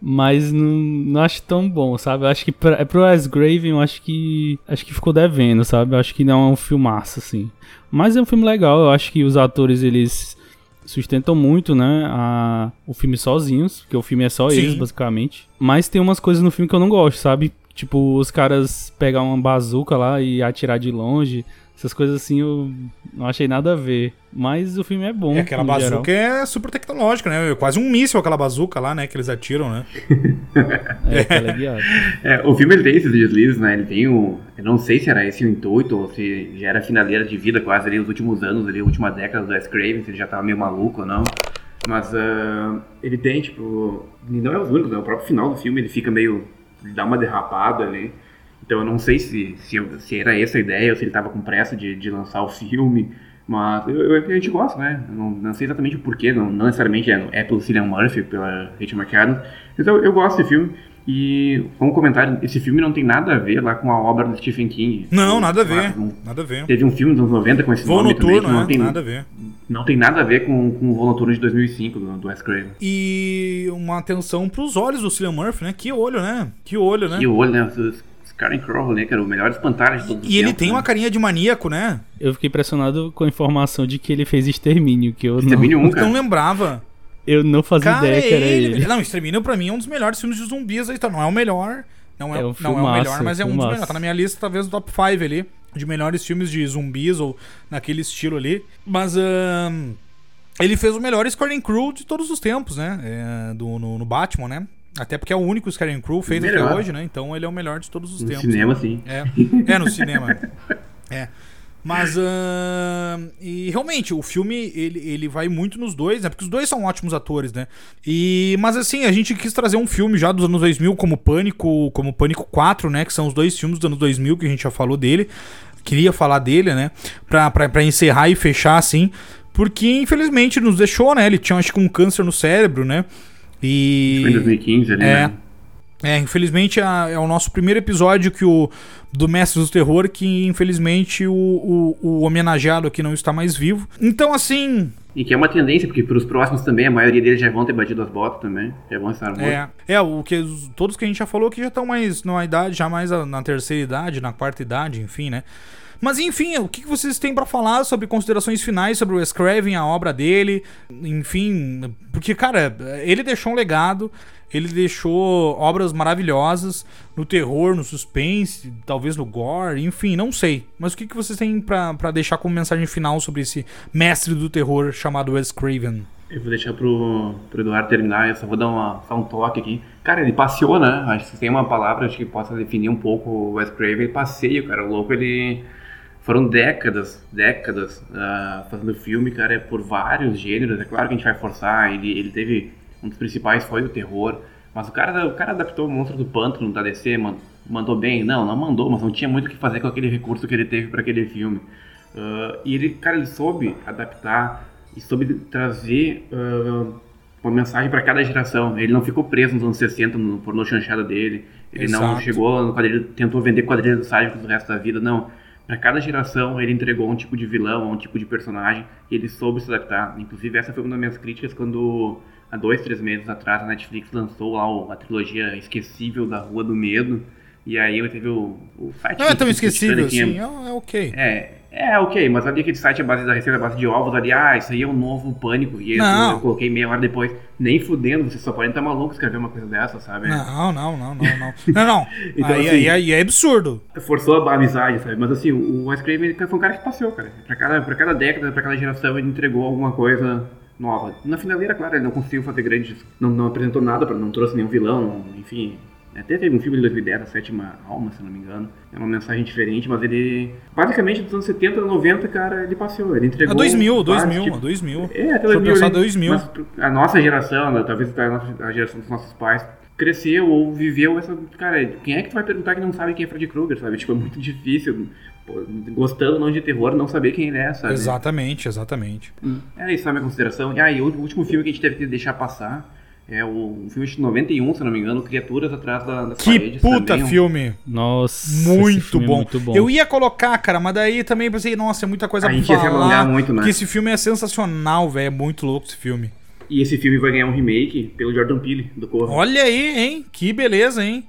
Mas não, não acho tão bom, sabe? Eu acho que pra, é pro Wes Craven, eu acho que acho que ficou devendo, sabe? Eu acho que não é um filmaço assim. Mas é um filme legal, eu acho que os atores eles sustentam muito, né, a, o filme sozinhos, porque o filme é só Sim. eles, basicamente. Mas tem umas coisas no filme que eu não gosto, sabe? Tipo, os caras pegar uma bazuca lá e atirar de longe. Essas coisas assim eu não achei nada a ver. Mas o filme é bom. É, aquela bazuca geral. é super tecnológica, né? É quase um míssil aquela bazuca lá, né? Que eles atiram, né? [laughs] É, teleguiado. [laughs] É, o filme ele tem esses deslizes, né? Ele tem o. Eu não sei se era esse o intuito ou se já era a finaleira de vida quase ali nos últimos anos, ali, a última década do Wes Craven, se ele já tava meio maluco ou não. Mas ah, ele tem, tipo. E não é os únicos, né? O próprio final do filme ele fica meio. Ele dá uma derrapada ali. Então eu não sei se, se, se era essa a ideia ou se ele tava com pressa de, de lançar o filme. Mas eu, eu- a gente gosta, né? Não, não sei exatamente o porquê, não, não necessariamente é, é pelo Cillian Murphy, pela Rachel McAdams. Mas eu, eu gosto desse filme. E, como comentário, esse filme não tem nada a ver lá com a obra do Stephen King. Não, nada a ver. um- Nada a ver. Teve um filme dos anos 90 com esse Voo nome também, noturno, que não né? tem, Nada a ver. não tem nada a ver com, com o Voo Noturno de 2005, do, do Wes Craven. E uma atenção pros olhos do Cillian Murphy, né? Que olho, né? Que olho, né? E o olho, né? Karen Crowe, né? Que era o melhor espantalho de todos os E ele tempos, tem né? uma carinha de maníaco, né? Eu fiquei impressionado com a informação de que ele fez Extermínio, que eu Extermínio não, 1, cara. Não lembrava. eu não fazia Cara, ideia que era ele. ele. Não, Extermínio pra mim é um dos melhores filmes de zumbis aí, tá? Não é o melhor. Não é, É um não é o filmaço, melhor, mas é um dos filmaço. melhores. Tá na minha lista, talvez, do top 5 ali. De melhores filmes de zumbis ou naquele estilo ali. Mas. ahn, ele fez o melhor Scaring Crew de todos os tempos, né? É, do, no, no Batman, né? Até porque é o único Scaring Crew feito até Melhor. hoje, né? Então ele é o melhor de todos os No tempos. cinema, sim. É, [laughs] é no cinema. É. Mas, ahn, e realmente, o filme, ele, ele vai muito nos dois, né? Porque os dois são ótimos atores, né? E, mas assim, a gente quis trazer um filme já dos anos 2000 como Pânico, como Pânico 4, né? Que são os dois filmes dos anos 2000 que a gente já falou dele. Queria falar dele, né? Pra, pra, pra encerrar e fechar, assim. Porque, infelizmente, nos deixou, né? Ele tinha, acho que, um câncer no cérebro, né? E... Foi em 2015 ali, É. né? É, infelizmente é, o nosso primeiro episódio que o do Mestres do Terror, que infelizmente o, o, o homenageado aqui não está mais vivo. Então, assim, E que é uma tendência, porque pros próximos também, a maioria deles já vão ter batido as botas também. Já vão estar mortos. é, é o que os- todos que a gente já falou que já estão mais numa idade, já mais na terceira idade, na quarta idade, enfim, né? Mas enfim, o que vocês têm pra falar sobre considerações finais sobre o Wes Craven, a obra dele, enfim, porque cara, ele deixou um legado, ele deixou obras maravilhosas no terror, no suspense, talvez no gore, enfim, não sei. Mas o que vocês têm pra deixar como mensagem final sobre esse mestre do terror chamado Wes Craven? Eu vou deixar pro, pro Eduardo terminar, eu só vou dar uma, só um toque aqui. Cara, ele passeou, né? Acho que tem uma palavra acho que possa definir um pouco o Wes Craven, ele passeio, cara. O louco, ele... Foram décadas, décadas ah, fazendo filme, cara, por vários gêneros. É claro que a gente vai forçar, ele, ele teve... Um dos principais foi o terror. Mas o cara, o cara adaptou o Monstro do Pântano da DC, man- mandou bem? Não, não mandou, mas não tinha muito o que fazer com aquele recurso que ele teve para aquele filme. Ah, e ele, cara, ele soube adaptar e soube trazer ah, uma mensagem para cada geração. Ele não ficou preso nos anos 60 no pornô chanchada dele. Ele não Exato. chegou no quadrilho, tentou vender quadrilhas sádicos do resto da vida, não. Para cada geração ele entregou um tipo de vilão, um tipo de personagem e ele soube se adaptar. Inclusive essa foi uma das minhas críticas quando há dois, três meses atrás a Netflix lançou lá a trilogia Esquecível da Rua do Medo. E aí teve o, o site. Não é tão esquecível assim, é, é ok. é, é ok, mas ali aquele site a base da receita, a base de ovos ali, ah, isso aí é um novo pânico. E Não. eu coloquei meia hora depois, nem fudendo, vocês só podem estar malucos escrever uma coisa dessa, sabe? Não, não, não, não, não. Não, não. [laughs] Então, aí, assim- aí, aí é absurdo. Forçou a amizade, sabe? Mas assim, o Craven ele foi um cara que passeou, cara. Pra cada, pra cada década, pra cada geração, ele entregou alguma coisa nova. Na finaleira, claro, ele não conseguiu fazer grandes. Não, não apresentou nada, pra- não trouxe nenhum vilão, enfim. Até teve um filme de 2010, A Sétima Alma, se não me engano. É uma mensagem diferente, mas ele. Basicamente, dos anos 70, 90, cara, ele passeou. Ele entregou. É 2000, vários 2000, tipos- 2000. É, até Foi 2000. pensar né? 2000. Mas a nossa geração, né, talvez a, nossa, a geração dos nossos pais, cresceu ou viveu essa. Cara, quem é que tu vai perguntar que não sabe quem é Freddy Krueger, sabe? Tipo, é muito difícil, pô, gostando ou não de terror, não saber quem ele é, sabe? Exatamente, exatamente. É isso, a minha consideração. E aí, o último filme que a gente teve que deixar passar é o um filme de 91, se não me engano, Criaturas Atrás da, das Que Paredes. puta também, um- Nossa, filme. esse Muito filme é bom. muito bom. Eu ia colocar, cara, mas daí também pensei, nossa, é muita coisa A pra gente ia se falar. muito, né? Porque esse filme é sensacional, velho. É muito louco esse filme. E esse filme vai ganhar um remake pelo Jordan Peele, do Corra. Olha aí, hein? Que beleza, hein?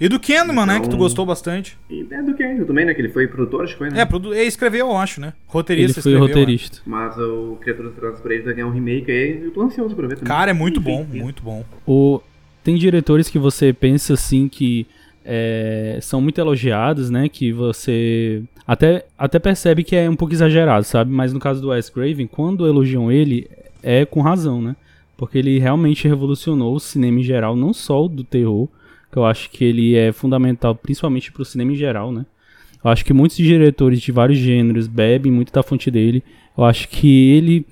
E do Kendman, Então- né? Que tu gostou bastante. E é do Kendall também, né? Que ele foi produtor, acho que foi, né? É, produ- ele escreveu, eu acho, né? Ele Roteirista foi escreveu, né? roteirista. Mas o Criaturas Atrás Paredes vai ganhar um remake aí. Eu tô ansioso pra ver também. Cara, é muito Enfim, bom, enfim. [laughs] muito bom. O, tem diretores que você pensa assim que é, são muito elogiados, né? Que você até, até percebe que é um pouco exagerado, sabe? Mas no caso do Wes Craven, quando elogiam ele, é com razão, né? Porque ele realmente revolucionou o cinema em geral, não só o do terror, que eu acho que ele é fundamental, principalmente pro cinema em geral, né? Eu acho que muitos diretores de vários gêneros bebem muito da fonte dele. Eu acho que ele,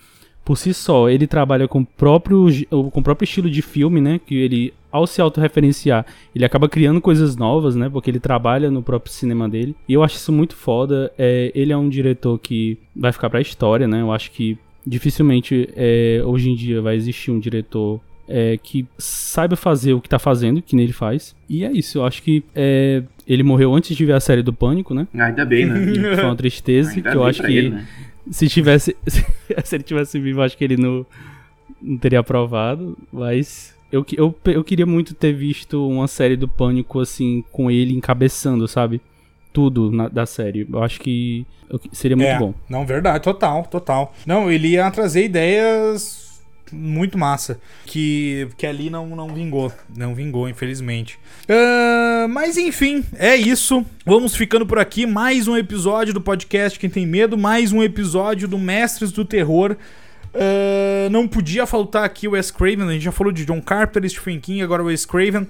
por si só, ele trabalha com o próprio, com o próprio estilo de filme, né? Que ele, ao se autorreferenciar, ele acaba criando coisas novas, né? Porque ele trabalha no próprio cinema dele. E eu acho isso muito foda. É, ele é um diretor que vai ficar pra história, né? Eu acho que dificilmente é, hoje em dia vai existir um diretor é, que saiba fazer o que tá fazendo, que nele faz. E é isso, eu acho que é, ele morreu antes de ver a série do Pânico, né? Ainda bem, né? E [laughs] foi uma tristeza, Ainda que eu acho que ele, né? se tivesse. [laughs] se ele tivesse vivo, eu acho que ele não, não teria aprovado. Mas eu, que- eu, eu queria muito ter visto uma série do Pânico, assim, com ele encabeçando, sabe? Tudo na- da série. Eu acho que seria muito é, bom. Não, verdade, total, total. Não, ele ia trazer ideias muito massa. Que, que ali não, não vingou. Não vingou, infelizmente. Ah, mas enfim, é isso. Vamos ficando por aqui. Mais um episódio do podcast Quem Tem Medo. Mais um episódio do Mestres do Terror. Ah, não podia faltar aqui o Wes Craven. A gente já falou de John Carpenter, Stephen King, agora o Wes Craven.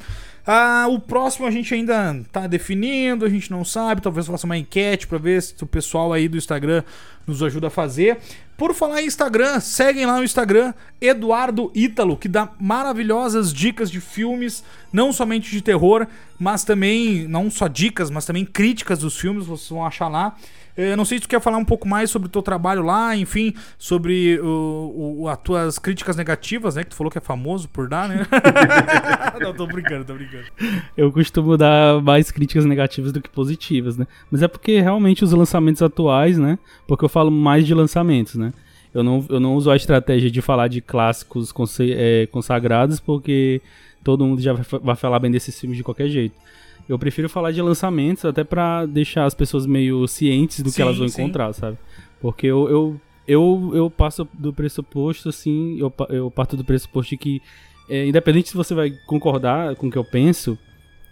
Ah, o próximo a gente ainda tá definindo, a gente não sabe. Talvez faça uma enquete pra ver se o pessoal aí do Instagram nos ajuda a fazer. Por falar em Instagram, seguem lá no Instagram Eduardo Ítalo, que dá maravilhosas dicas de filmes, não somente de terror, mas também, não só dicas, mas também críticas dos filmes, vocês vão achar lá. Eu não sei se tu quer falar um pouco mais sobre o teu trabalho lá, enfim, sobre o, o- as tuas críticas negativas, né? Que tu falou que é famoso por dar, né? [laughs] não, tô brincando, tô brincando. Eu costumo dar mais críticas negativas do que positivas, né? Mas é porque realmente os lançamentos atuais, né? Porque eu falo mais de lançamentos, né? Eu não, eu não uso a estratégia de falar de clássicos é, consagrados, porque todo mundo já vai falar bem desses filmes de qualquer jeito. Eu prefiro falar de lançamentos até pra deixar as pessoas meio cientes do Sim, que elas vão sim. encontrar, sabe? Porque eu, eu, eu, eu passo do pressuposto, assim, eu, eu parto do pressuposto de que, é, independente se você vai concordar com o que eu penso,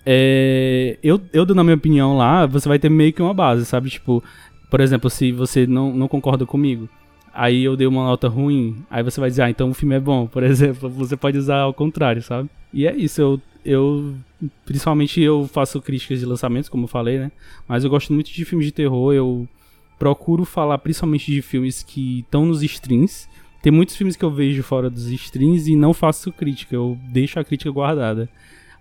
é, eu, eu dando a minha opinião lá, você vai ter meio que uma base, sabe? Tipo, por exemplo, se você não, não concorda comigo, aí eu dei uma nota ruim, aí você vai dizer, ah, então o filme é bom, [laughs] por exemplo. Você pode usar ao contrário, sabe? E é isso, eu, eu principalmente eu faço críticas de lançamentos, como eu falei, né? Mas eu gosto muito de filmes de terror, eu procuro falar principalmente de filmes que estão nos streams. Tem muitos filmes que eu vejo fora dos streams e não faço crítica, eu deixo a crítica guardada.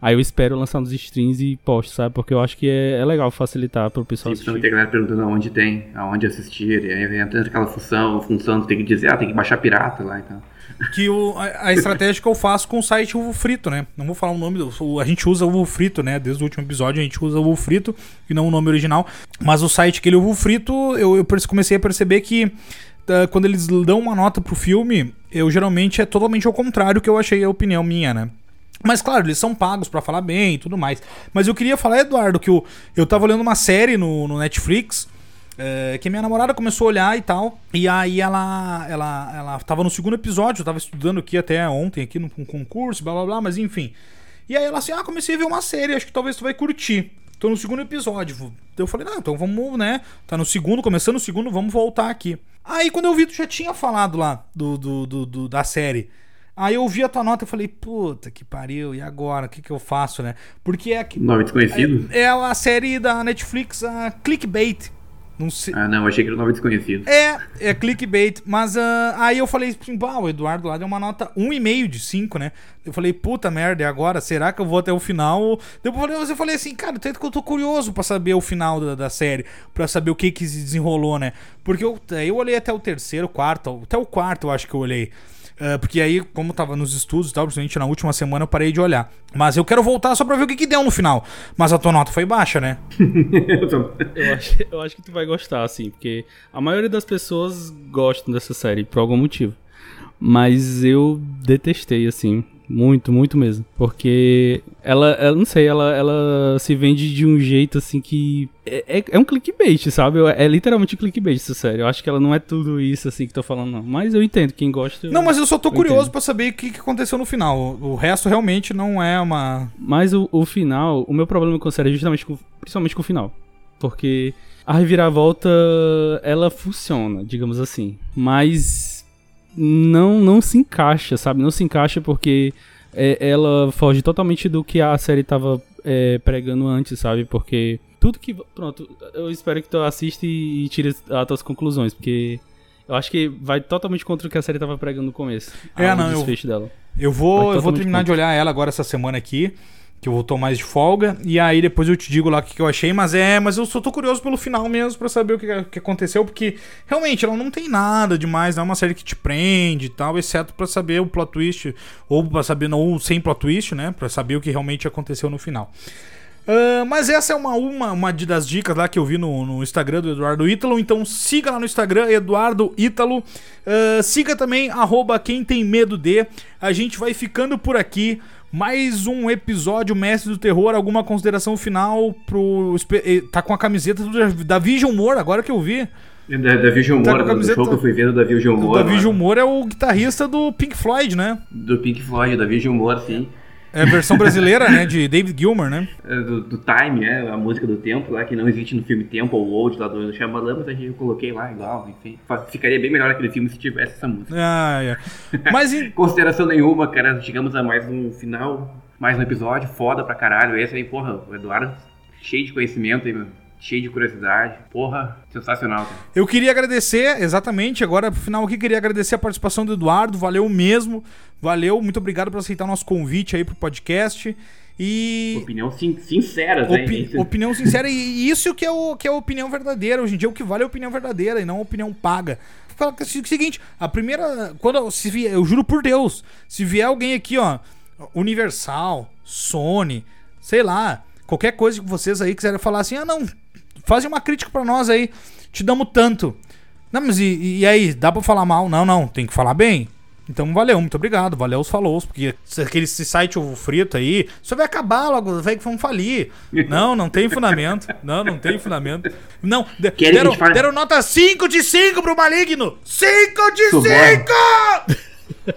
Aí eu espero lançar nos streams e posto, sabe? Porque eu acho que é, é legal facilitar pro pessoal vai assistir. galera perguntando aonde tem, aonde assistir, e aí entra aquela função, função, tu tem que dizer, ah, tem que baixar pirata lá e tal. Que o, a, a estratégia que eu faço com o site Ovo Frito, né? Não vou falar o nome, do, a gente usa Ovo Frito, né? Desde o último episódio a gente usa Ovo Frito e não o nome original. Mas o site aquele Ovo Frito, eu, eu comecei a perceber que ah, quando eles dão uma nota pro filme, eu geralmente é totalmente ao contrário que eu achei a opinião minha, né? Mas claro, eles são pagos pra falar bem e tudo mais. Mas eu queria falar, Eduardo, que eu, eu tava olhando uma série no, no Netflix. É, que minha namorada começou a olhar e tal. E aí ela, ela, ela tava no segundo episódio, eu tava estudando aqui até ontem, aqui num concurso, blá blá blá, mas enfim. E aí ela assim, ah, comecei a ver uma série, acho que talvez tu vai curtir. Tô no segundo episódio. Eu falei, não, então vamos, né? Tá no segundo, começando o segundo, vamos voltar aqui. Aí quando eu vi, tu já tinha falado lá do, do, do- do- da série. Aí eu vi a tua nota e falei, puta que pariu, e agora? O que, que eu faço, né? Porque é, que- Nome desconhecido? é, é a série da Netflix, a Clickbait. Não sei. Ah, não, achei que era o nome desconhecido. É, é clickbait, mas ah, aí eu falei assim, o Eduardo lá deu uma nota 1,5 de 5, né? Eu falei, puta merda, e agora? Será que eu vou até o final? Depois eu falei, eu falei assim, cara, tanto que eu tô curioso pra saber o final da, da série, pra saber o que que se desenrolou, né? Porque eu, eu olhei até o terceiro, quarto, até o quarto eu acho que eu olhei. Ah, porque aí, como tava nos estudos e tal, principalmente na última semana, eu parei de olhar. Mas eu quero voltar só pra ver o que que deu no final. Mas a tua nota foi baixa, né? [laughs] Eu tô- Eu acho, eu acho que tu vai gostar, assim, porque a maioria das pessoas gostam dessa série por algum motivo. Mas eu detestei, assim. Muito, muito mesmo. Porque ela, ela não sei, ela, ela se vende de um jeito assim que. É, é, é um clickbait, sabe? É, é literalmente um clickbait, isso, sério. Eu acho que ela não é tudo isso assim que tô falando, não. Mas eu entendo, quem gosta. Não, mas eu só tô curioso para saber o que, que aconteceu no final. O, o resto realmente não é uma. Mas o, o final, o meu problema com a série é justamente com, principalmente com o final. Porque a reviravolta, ela funciona, digamos assim. Mas não não se encaixa, sabe? Não se encaixa porque é, ela foge totalmente do que a série tava é, pregando antes, sabe? Porque tudo que. Pronto, eu espero que tu assista e, e tire as tuas conclusões, porque eu acho que vai totalmente contra o que a série tava pregando no começo. É, não, eu, dela. Eu vou, eu vou terminar contra. de olhar ela agora essa semana aqui que eu tô mais de folga. E aí depois eu te digo lá o que, que eu achei. Mas é, mas eu só tô curioso pelo final mesmo para saber o que, que aconteceu. Porque realmente ela não tem nada demais. Não é uma série que te prende e tal. Exceto para saber o plot twist. Ou pra saber, não, sem plot twist, né? Pra saber o que realmente aconteceu no final. Uh, mas essa é uma, uma, uma das dicas lá que eu vi no, no Instagram do Eduardo Ítalo. Então siga lá no Instagram, Eduardo Ítalo. Uh, siga também, arroba quem tem medo de. A gente vai ficando por aqui. Mais um episódio Mestre do Terror. Alguma consideração final pro. Eh, tá com a camiseta do Davi Gilmore, agora que eu vi. Da, Davi Gilmore, tá do show que eu fui vendo, Davi Gilmore. Davi Gilmore é o guitarrista do Pink Floyd, né? Do Pink Floyd, Davi Gilmore, sim. É a versão brasileira, né? De David Gilmer, né? É, do, do, Time, né? A música do tempo lá, que não existe no filme Tempo ou Old lá do Shyamalan, mas a gente coloquei lá igual, enfim. Ficaria bem melhor aquele filme se tivesse essa música. Ah, é. Mas em... [laughs] Consideração nenhuma, cara. Chegamos a mais um final, mais um episódio, foda pra caralho. Esse aí, porra, o Eduardo cheio de conhecimento aí, meu cheio de curiosidade. Porra, sensacional. Cara. Eu queria agradecer, exatamente, agora pro final aqui, queria agradecer a participação do Eduardo, valeu mesmo, valeu, muito obrigado por aceitar o nosso convite aí pro podcast. E. Opinião sin sincera, Opi né? Opinião sincera, e isso que é, o, que é a opinião verdadeira. Hoje em dia, o que vale é a opinião verdadeira e não a opinião paga. Fala o seguinte: a primeira. Quando. Se vier, eu juro por Deus, se vier alguém aqui, ó, Universal, Sony, sei lá, qualquer coisa que vocês aí quiserem falar assim, ah, não, fazem uma crítica para nós aí, te damos tanto. Não, mas e, e aí, dá pra falar mal? Não, não, tem que falar bem. Então valeu, muito obrigado, valeu os falou, porque aquele site ovo frito aí, isso vai acabar logo, vai que vão falir. [laughs] Não, não tem fundamento. Não, não tem fundamento. Não, deram, faz... deram nota 5 de 5 pro Maligno! 5 de 5!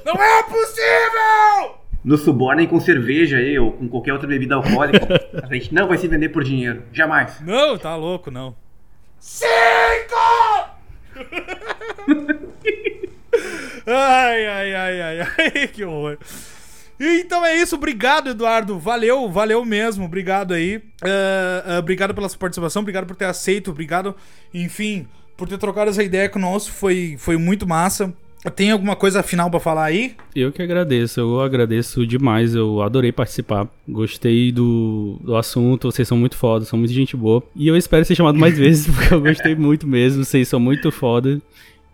Não é possível! Nos subornem com cerveja aí, ou com qualquer outra bebida alcoólica, [laughs] a gente não vai se vender por dinheiro. Jamais. Não, tá louco, não. Cinco! [laughs] ai, ai, ai, ai, ai, que horror. Então é isso, obrigado, Eduardo. Valeu, valeu mesmo. Obrigado aí. Uh, uh, obrigado pela sua participação, obrigado por ter aceito, obrigado, enfim, por ter trocado essa ideia conosco. Foi, foi muito massa. Tem alguma coisa final para falar aí? Eu que agradeço, eu agradeço demais, eu adorei participar. Gostei do, do assunto, vocês são muito foda, são muito gente boa. E eu espero ser chamado mais vezes, [laughs] porque eu gostei muito mesmo, vocês são muito foda.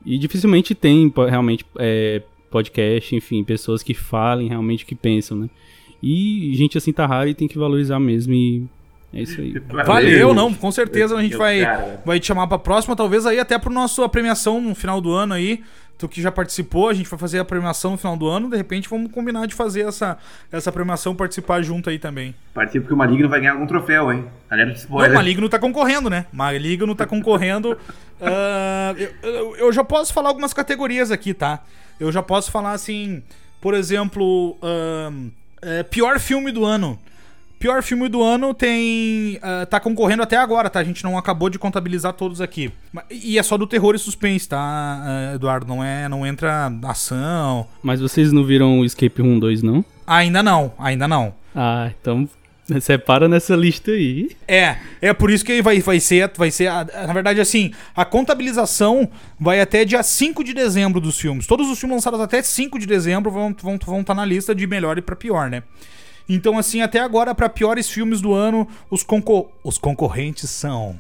E dificilmente tem realmente é, podcast, enfim, pessoas que falem realmente o que pensam, né? E gente assim tá raro e tem que valorizar mesmo e é isso aí. Valeu, Valeu não, com certeza a gente vai, vai te chamar pra próxima, talvez aí até pro nosso premiação no final do ano aí tu que já participou, a gente vai fazer a premiação no final do ano, de repente vamos combinar de fazer essa, essa premiação participar junto aí também. Participa porque o Maligno vai ganhar algum troféu, hein? Galera de Não, o Maligno tá concorrendo, né? Maligno tá concorrendo. [laughs] uh, eu, eu, já posso falar algumas categorias aqui, tá? Eu já posso falar assim, por exemplo, uh, é, pior filme do ano. Pior filme do ano tem. Uh, tá concorrendo até agora, tá? A gente não acabou de contabilizar todos aqui. E é só do terror e suspense, tá, uh, Eduardo? Não é. Não entra ação. Mas vocês não viram o Escape Room 2, não? Ainda não, ainda não. Ah, então [laughs] Separa nessa lista aí. É, é por isso que vai, vai ser, vai ser, na verdade assim, a contabilização vai até dia 5 de dezembro dos filmes. Todos os filmes lançados até 5 de dezembro vão estar vão, vão tá na lista de melhor e para pior, né? Então, assim, até agora, para piores filmes do ano, os, concor os concorrentes são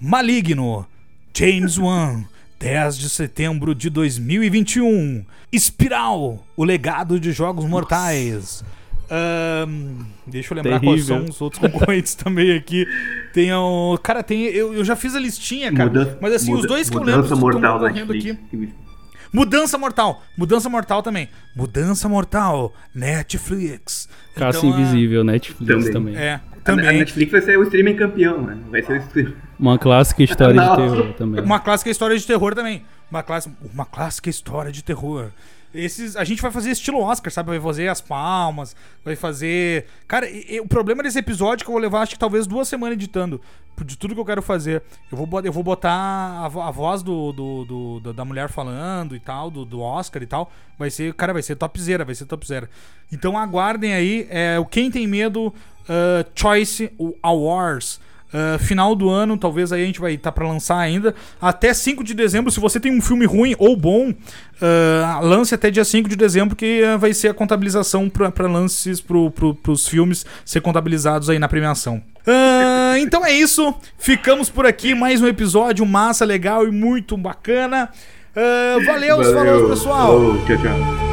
Maligno, James Wan, 10 de setembro de 2021, Espiral, O Legado de Jogos Mortais. Um, deixa eu lembrar Terrível. quais são os outros concorrentes [laughs] também aqui. Tem um, cara, tem eu, eu já fiz a listinha, cara. Muda, mas assim, muda, os dois que eu lembro estão concorrendo aqui. Mudança Mortal. Mudança Mortal também. Mudança Mortal. Netflix. Caça Então, Invisível, Netflix Também. também. É, A também. Netflix vai ser o streaming campeão, mano. Vai ser o streaming. Uma clássica história de [laughs] terror também. Uma clássica história de terror também. Uma, classe, uma clássica história de terror. Esses, a gente vai fazer estilo Oscar, sabe? Vai fazer as palmas, vai fazer. Cara, e- e o problema desse episódio é que eu vou levar, acho que talvez duas semanas editando. De tudo que eu quero fazer. Eu vou, eu vou botar a, a voz do, do- do- da- da mulher falando e tal, do, do Oscar e tal. Vai ser, cara, vai ser topzera, vai ser topzera. Então aguardem aí. É, o Quem Tem Medo uh, Choice Awards. Uh, final do ano, talvez aí a gente vai estar pra lançar ainda. Até 5 de dezembro, se você tem um filme ruim ou bom, uh, lance até dia 5 de dezembro, que uh, vai ser a contabilização para lances pro, pro, pros filmes ser contabilizados aí na premiação. [laughs] Então é isso. Ficamos por aqui. Mais um episódio massa, legal e muito bacana. Uh, valeu, falou pessoal. Falou, tchau, tchau.